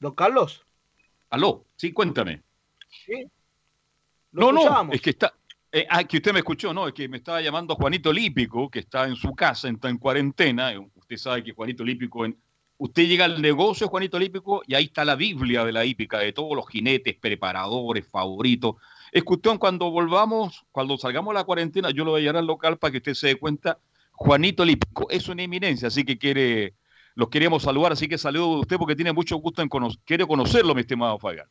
¿Don Carlos? Aló, sí, cuéntame. Sí. No, no, es que está, eh, ah, que usted me escuchó, no, es que me estaba llamando Juanito Lípico, que está en su casa, está en cuarentena. Usted sabe que Juanito Lípico, usted llega al negocio Juanito Lípico y ahí está la Biblia de la hípica, de todos los jinetes, preparadores, favoritos. Es cuestión cuando volvamos, cuando salgamos de la cuarentena, yo lo voy a llevar al local para que usted se dé cuenta. Juanito Lípico es una eminencia, así que los queremos saludar, así que saludo a usted porque tiene mucho gusto en conocer, quiere conocerlo, mi estimado Fagan.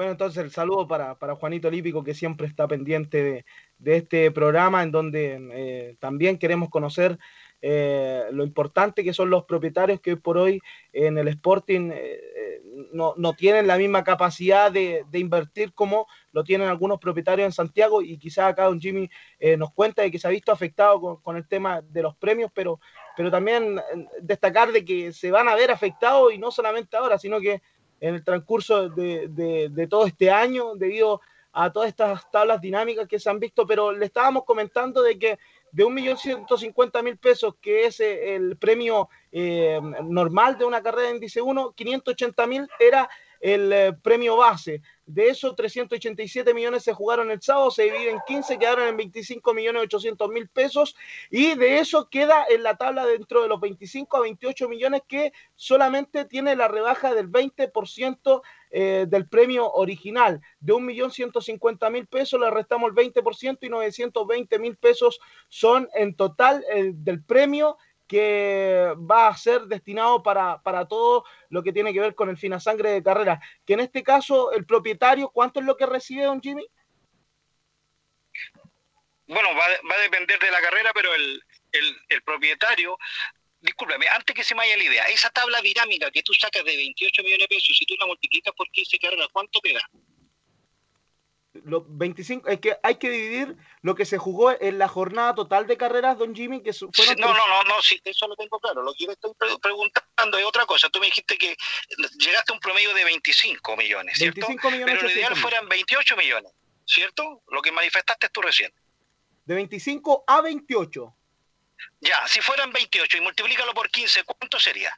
Bueno, entonces el saludo para, para Juanito Lípico, que siempre está pendiente de, de este programa, en donde eh, también queremos conocer eh, lo importante que son los propietarios que hoy por hoy en el Sporting eh, no, no, tienen la misma capacidad de, de, invertir como lo tienen algunos propietarios en Santiago. Y quizás acá don Jimmy nos cuenta de que se ha visto afectado con, con el tema de los premios, pero, pero también destacar de que se van a ver afectados y no solamente ahora, sino que en el transcurso de, de, todo este año debido a todas estas tablas dinámicas que se han visto, pero le estábamos comentando de que de 1.150.000 pesos, que es el premio eh, normal de una carrera de índice 1, 580.000 era el eh, premio base. De esos 387 millones se jugaron el sábado, se dividen en 15, quedaron en 25 millones 800 mil pesos y de eso queda en la tabla dentro de los 25 a 28 millones que solamente tiene la rebaja del 20% eh, del premio original. De 1.150.000 pesos le restamos el 20% y 920 mil pesos son en total eh, del premio que va a ser destinado para, para todo lo que tiene que ver con el finasangre de carrera. Que en este caso, el propietario, ¿cuánto es lo que recibe, don Jimmy? Bueno, va, va a depender de la carrera, pero el, el, propietario discúlpame, antes que se me vaya la idea, esa tabla dinámica que tú sacas de 28 millones de pesos, si tú la multiplicas por 15 carreras, ¿cuánto te da? Los 25, es que hay que dividir lo que se jugó en la jornada total de carreras, don Jimmy, que fueron... Sí, no, no, no, no, sí, eso lo tengo claro. Lo que yo estoy preguntando es otra cosa. Tú me dijiste que llegaste a un promedio de 25 millones, ¿cierto? 25 millones Pero lo ideal fueran 28 millones, ¿cierto? Lo que manifestaste tú recién. De 25 a 28. Ya, si fueran 28 y multiplícalo por 15, ¿cuánto sería?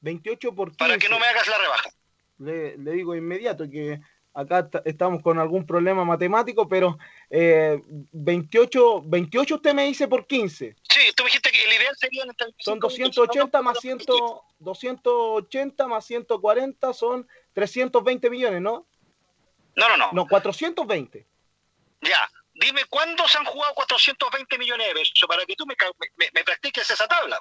28 por 15. Para que no me hagas la rebaja. Le, le digo inmediato que acá estamos con algún problema matemático, pero eh, 28, 28 usted me dice por 15. Sí, tú me dijiste que el ideal sería... Son 280 más 100, 280 más 140 son 320 millones, ¿no? No, no, no. No, 420. Ya, dime cuándo se han jugado 420 millones de pesos para que tú me, me, practiques esa tabla.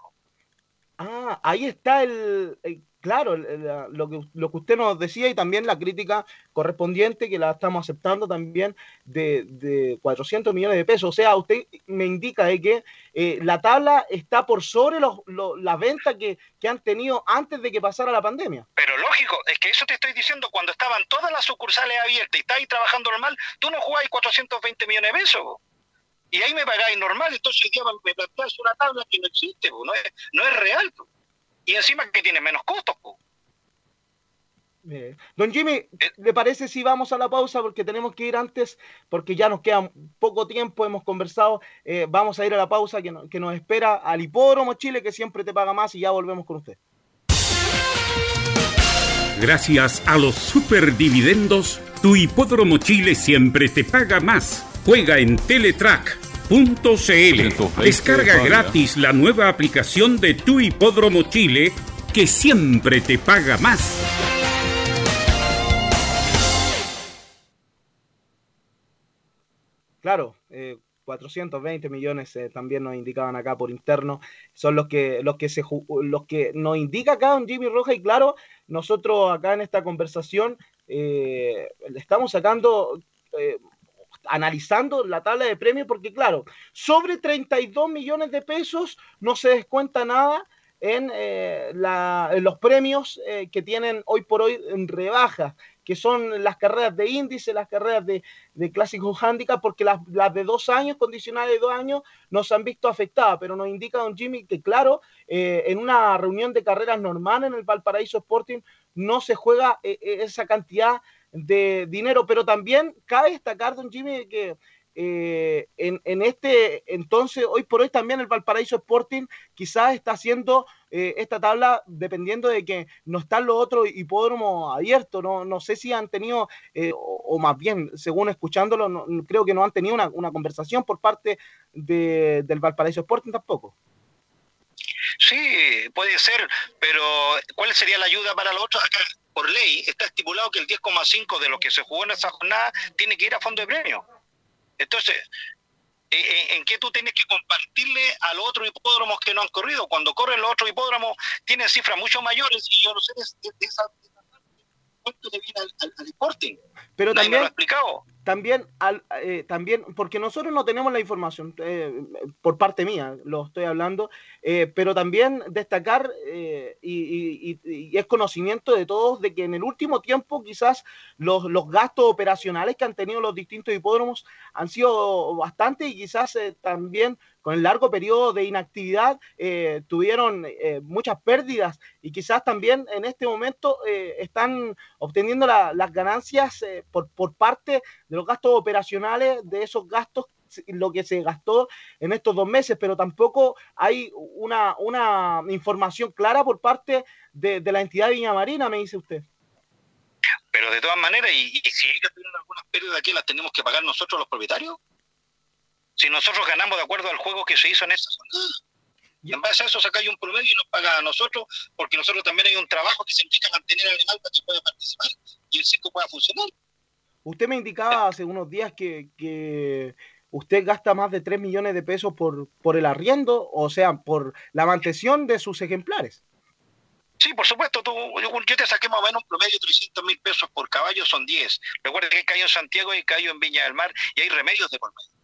Ah, ahí está el, claro, lo, que, lo que usted nos decía y también la crítica correspondiente que la estamos aceptando también de, de 400 millones de pesos. O sea, usted me indica de que eh, la tabla está por sobre los, las ventas que, que, han tenido antes de que pasara la pandemia. Pero lógico, es que eso te estoy diciendo, cuando estaban todas las sucursales abiertas y estáis trabajando normal, tú no jugáis 420 millones de pesos. Y ahí me pagáis normal, entonces me planteas una tabla que no existe, no es, no es real y encima que tiene menos costos. Don Jimmy, eh. ¿le parece si vamos a la pausa? Porque tenemos que ir antes, porque ya nos queda poco tiempo, hemos conversado. Eh, vamos a ir a la pausa que, que nos espera al Hipódromo Chile, que siempre te paga más, y ya volvemos con usted. Gracias a los superdividendos, tu Hipódromo Chile siempre te paga más. Juega en Teletrack CL. Descarga gratis la nueva aplicación de Tu Hipódromo Chile que siempre te paga más. Claro, 420 eh, millones eh, también nos indicaban acá por interno, son los que los que se los que nos indica acá don Jimmy Roja y claro, nosotros acá en esta conversación eh, le estamos sacando analizando la tabla de premios, porque claro, sobre 32 millones de pesos no se descuenta nada en, eh, los premios eh, que tienen hoy por hoy en rebaja, que son las carreras de índice, las carreras de, de clásico handicap, porque las, de dos años, condicionales de dos años, nos han visto afectadas, pero nos indica don Jimmy que claro, eh, en una reunión de carreras normal en el Valparaíso Sporting no se juega esa cantidad de dinero, pero también cabe destacar, don Jimmy, que eh, en, este entonces, hoy por hoy también el Valparaíso Sporting quizás está haciendo eh, esta tabla dependiendo de que no están los otros hipódromos abiertos, no, no sé si han tenido, eh, o, más bien, según escuchándolo, creo que no han tenido una, una conversación por parte de, del Valparaíso Sporting tampoco. Sí, puede ser, pero ¿cuál sería la ayuda para los otros? Por ley, está estipulado que el 10,5 de lo que se jugó en esa jornada tiene que ir a fondo de premio. Entonces, ¿en qué tú tienes que compartirle a los otros hipódromos que no han corrido? Cuando corren los otros hipódromos tienen cifras mucho mayores y yo no sé de, esa, le viene al, al, Sporting. Pero también, me lo ha explicado también, al, eh, también, porque nosotros no tenemos la información, eh, por parte mía lo estoy hablando, eh, pero también destacar, y, es conocimiento de todos, de que en el último tiempo quizás los, los gastos operacionales que han tenido los distintos hipódromos han sido bastante y quizás también con el largo periodo de inactividad eh, tuvieron eh, muchas pérdidas y quizás también en este momento eh, están obteniendo las ganancias por, parte de los gastos operacionales de esos gastos lo que se gastó en estos dos meses, pero tampoco hay una, una información clara por parte de, la entidad de Viña Marina, me dice usted. Pero de todas maneras, ¿y, y si ellos tienen algunas pérdidas que las tenemos que pagar nosotros los propietarios? Si nosotros ganamos de acuerdo al juego que se hizo en esa. Y en base a eso saca un promedio y nos paga a nosotros, porque nosotros también hay un trabajo que se implica mantener al animal para que pueda participar y el circo pueda funcionar. Usted me indicaba hace unos días que, que usted gasta más de 3 millones de pesos por, por el arriendo, o sea, por la mantención de sus ejemplares. Sí, por supuesto, tú, yo, te saqué más o menos un promedio de 300 mil pesos por caballo, son 10. Recuerda que hay caballo en Santiago y hay caballo en Viña del Mar y hay remedios de por medio.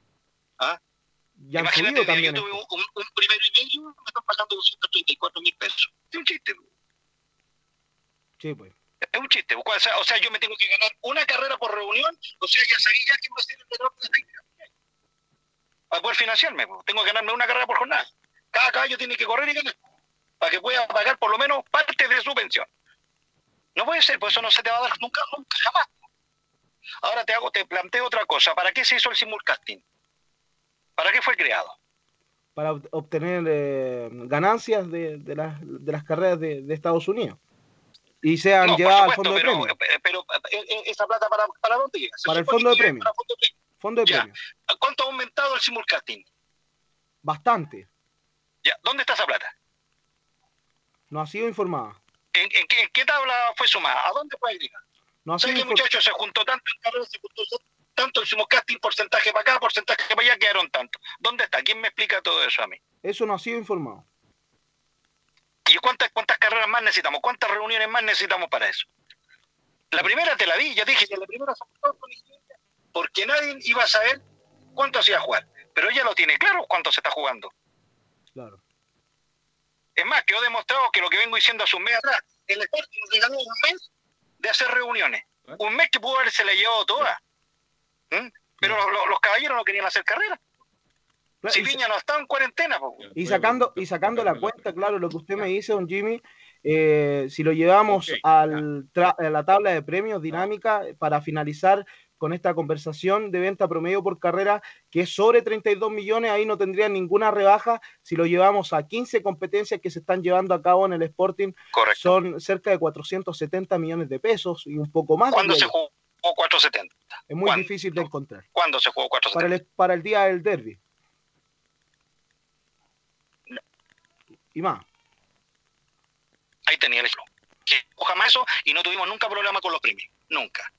¿Ah? Imagínate, también yo tuve un, un, primero y medio, me están pagando 234 mil pesos. Es un chiste. Sí, pues. Es un chiste. O sea, o sea, yo me tengo que ganar una carrera por reunión, o sea, ya sabía que va a ser el menor de la Para poder financiarme, tengo que ganarme una carrera por jornada. Cada caballo tiene que correr y ganar. Para que pueda pagar por lo menos parte de su pensión. No puede ser, pues eso no se te va a dar nunca, nunca, jamás. Ahora te hago, te planteo otra cosa. ¿Para qué se hizo el simulcasting? ¿Para qué fue creado? Para obtener eh, ganancias de, de, las, de, las carreras de, Estados Unidos. Y sean No, por llevadas al supuesto, fondo de pero, premio. eh, pero eh, eh, esa plata para, para dónde llega? Se Para el fondo de que premio. para fondo de premio. Fondo de Ya. premio. ¿Cuánto ha aumentado el simulcasting? Bastante. Ya, ¿dónde está esa plata? No ha sido informada. ¿En, en qué, en qué tabla fue sumada? ¿A dónde fue agregada? No ha ¿Sabes sido qué, infor- muchachos? Se juntó tanto en carrera, se juntó tanto el simulcasting, porcentaje para acá, porcentaje para allá, quedaron tanto. ¿Dónde está? ¿Quién me explica todo eso a mí? Eso no ha sido informado. ¿Y cuántas, cuántas carreras más necesitamos? ¿Cuántas reuniones más necesitamos para eso? La primera te la di, ya dije que la primera porque nadie iba a saber cuánto se iba a jugar. Pero ella lo tiene claro cuánto se está jugando. Claro. Es más, quedó demostrado que lo que vengo diciendo hace un mes atrás, el Sporting nos regaló un mes de hacer reuniones. Un mes que pudo haberse la llevado toda. ¿Mm? Pero los, los- los caballeros no querían hacer carrera. Si Viña no estaba en cuarentena, po. Y sacando, y sacando la cuenta, claro, lo que usted me dice, don Jimmy, eh, si lo llevamos al a la tabla de premios dinámica para finalizar con esta conversación de venta promedio por carrera, que es sobre 32 millones, ahí no tendría ninguna rebaja. Si lo llevamos a 15 competencias que se están llevando a cabo en el Sporting, son cerca de 470 millones de pesos y un poco más. ¿Cuándo se yo. Jugó 470? Es muy difícil de encontrar. ¿Cuándo se jugó Para 470? el, para el día del derby. Y más. Ahí tenía el ejemplo. Que jamás eso y no tuvimos nunca problema con los premios. Nunca.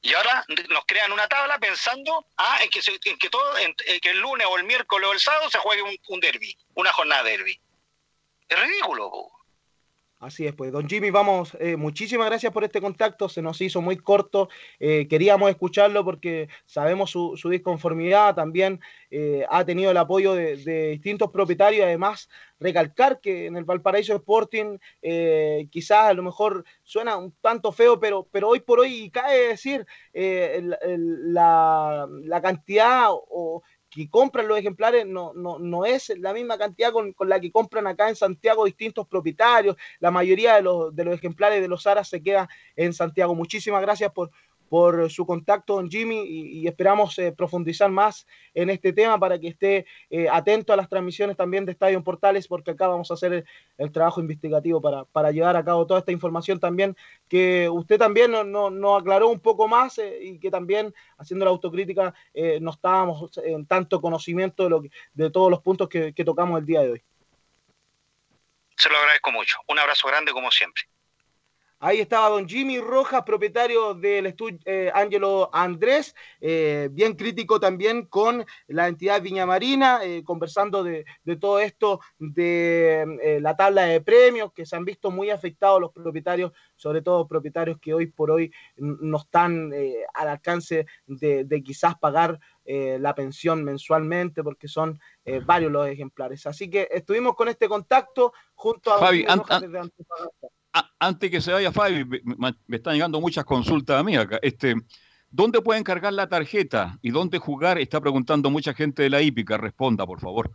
Y ahora nos crean una tabla pensando ah, en, que se- en que todo, en, en que el lunes o el miércoles o el sábado se juegue un, un derby, una jornada derby. Es ridículo. po. Así es, pues, don Jimmy, vamos, eh, muchísimas gracias por este contacto, se nos hizo muy corto, eh, queríamos escucharlo porque sabemos su, su disconformidad, también eh, ha tenido el apoyo de, distintos propietarios, además recalcar que en el Valparaíso Sporting quizás a lo mejor suena un tanto feo, pero, pero hoy por hoy cabe decir la, la cantidad o, que compran los ejemplares no, no, no es la misma cantidad con, con la que compran acá en Santiago distintos propietarios. La mayoría de los, de los ejemplares de los Aras se queda en Santiago. Muchísimas gracias por, por su contacto, don Jimmy, y, y esperamos eh, profundizar más en este tema para que esté eh, atento a las transmisiones también de Estadio Portales, porque acá vamos a hacer el, el trabajo investigativo para, para llevar a cabo toda esta información también que usted también nos no, nos aclaró un poco más eh, y que también haciendo la autocrítica eh, no estábamos en tanto conocimiento de, lo que- de todos los puntos que, que tocamos el día de hoy. Se lo agradezco mucho. Un abrazo grande como siempre. Ahí estaba don Jimmy Rojas, propietario del estudio eh, Ángelo Andrés, eh, bien crítico también con la entidad Viña Marina, eh, conversando de, de todo esto, de eh, la tabla de premios, que se han visto muy afectados los propietarios, sobre todo propietarios que hoy por hoy no están al alcance de, de quizás pagar eh, la pensión mensualmente, porque son eh, varios los ejemplares. Así que estuvimos con este contacto junto a Fabi, Jimmy an-. A- antes que se vaya Fabi, me, están llegando muchas consultas a mí acá. Este, ¿Dónde pueden cargar la tarjeta y dónde jugar? Está preguntando mucha gente de la hípica. Responda, por favor.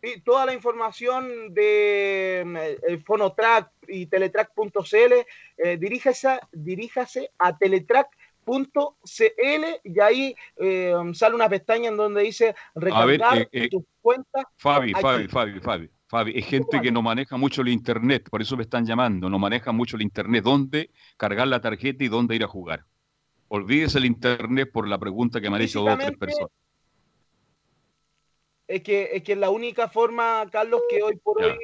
Sí, toda la información de mm, el Fonotrack y Teletrack.cl, eh, diríjase, diríjase a Teletrack.cl y ahí eh, sale una pestaña en donde dice recargar eh, eh, tus cuentas. Fabi, aquí. Fabi, Fabi, Fabi, Fabi, es gente que no maneja mucho el internet, por eso me están llamando, no maneja mucho el internet. ¿Dónde cargar la tarjeta y dónde ir a jugar? Olvídese el internet por la pregunta que me han hecho dos o tres personas. Es que, es que la única forma, Carlos, que hoy por Ya. hoy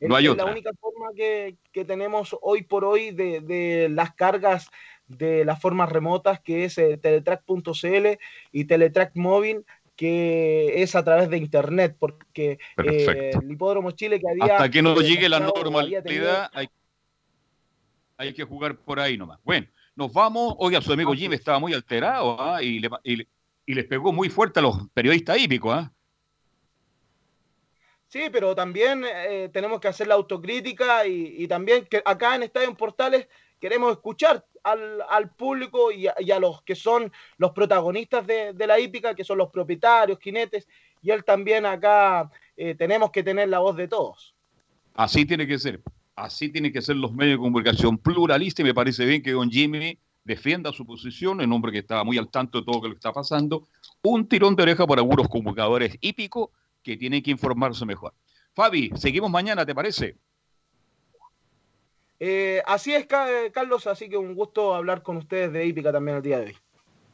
es, No hay otra. la única forma que, que tenemos hoy por hoy de, de las cargas de las formas remotas, que es eh, teletrack.cl y teletrack móvil, que es a través de internet, porque eh, el hipódromo Chile que había Hasta que no llegue la tenido- normalidad, hay, hay que jugar por ahí nomás. Bueno, nos vamos. Oiga, su amigo Jimmy estaba muy alterado ¿ah? y, le, y, le- y les pegó muy fuerte a los periodistas hípicos. ¿ah? Sí, pero también eh, tenemos que hacer la autocrítica y, y también que acá en Estadio en Portales queremos escuchar al, al público y a, los que son los protagonistas de, de la hípica, que son los propietarios, jinetes, y él también acá eh, tenemos que tener la voz de todos. Así tiene que ser. Así tienen que ser los medios de comunicación pluralistas y me parece bien que don Jimmy defienda su posición, en hombre que estaba muy al tanto de todo lo que está pasando. Un tirón de oreja por algunos comunicadores hípicos que tienen que informarse mejor. Fabi, seguimos mañana, ¿te parece? Eh, así es, Carlos, así que un gusto hablar con ustedes de hípica también el día de hoy.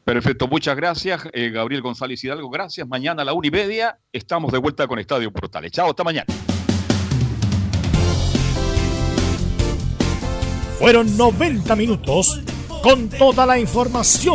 Perfecto, muchas gracias, eh, Gabriel González Hidalgo. Gracias. Mañana a la una y media estamos de vuelta con Estadio Portales. Chao, hasta mañana. Fueron 90 minutos con toda la información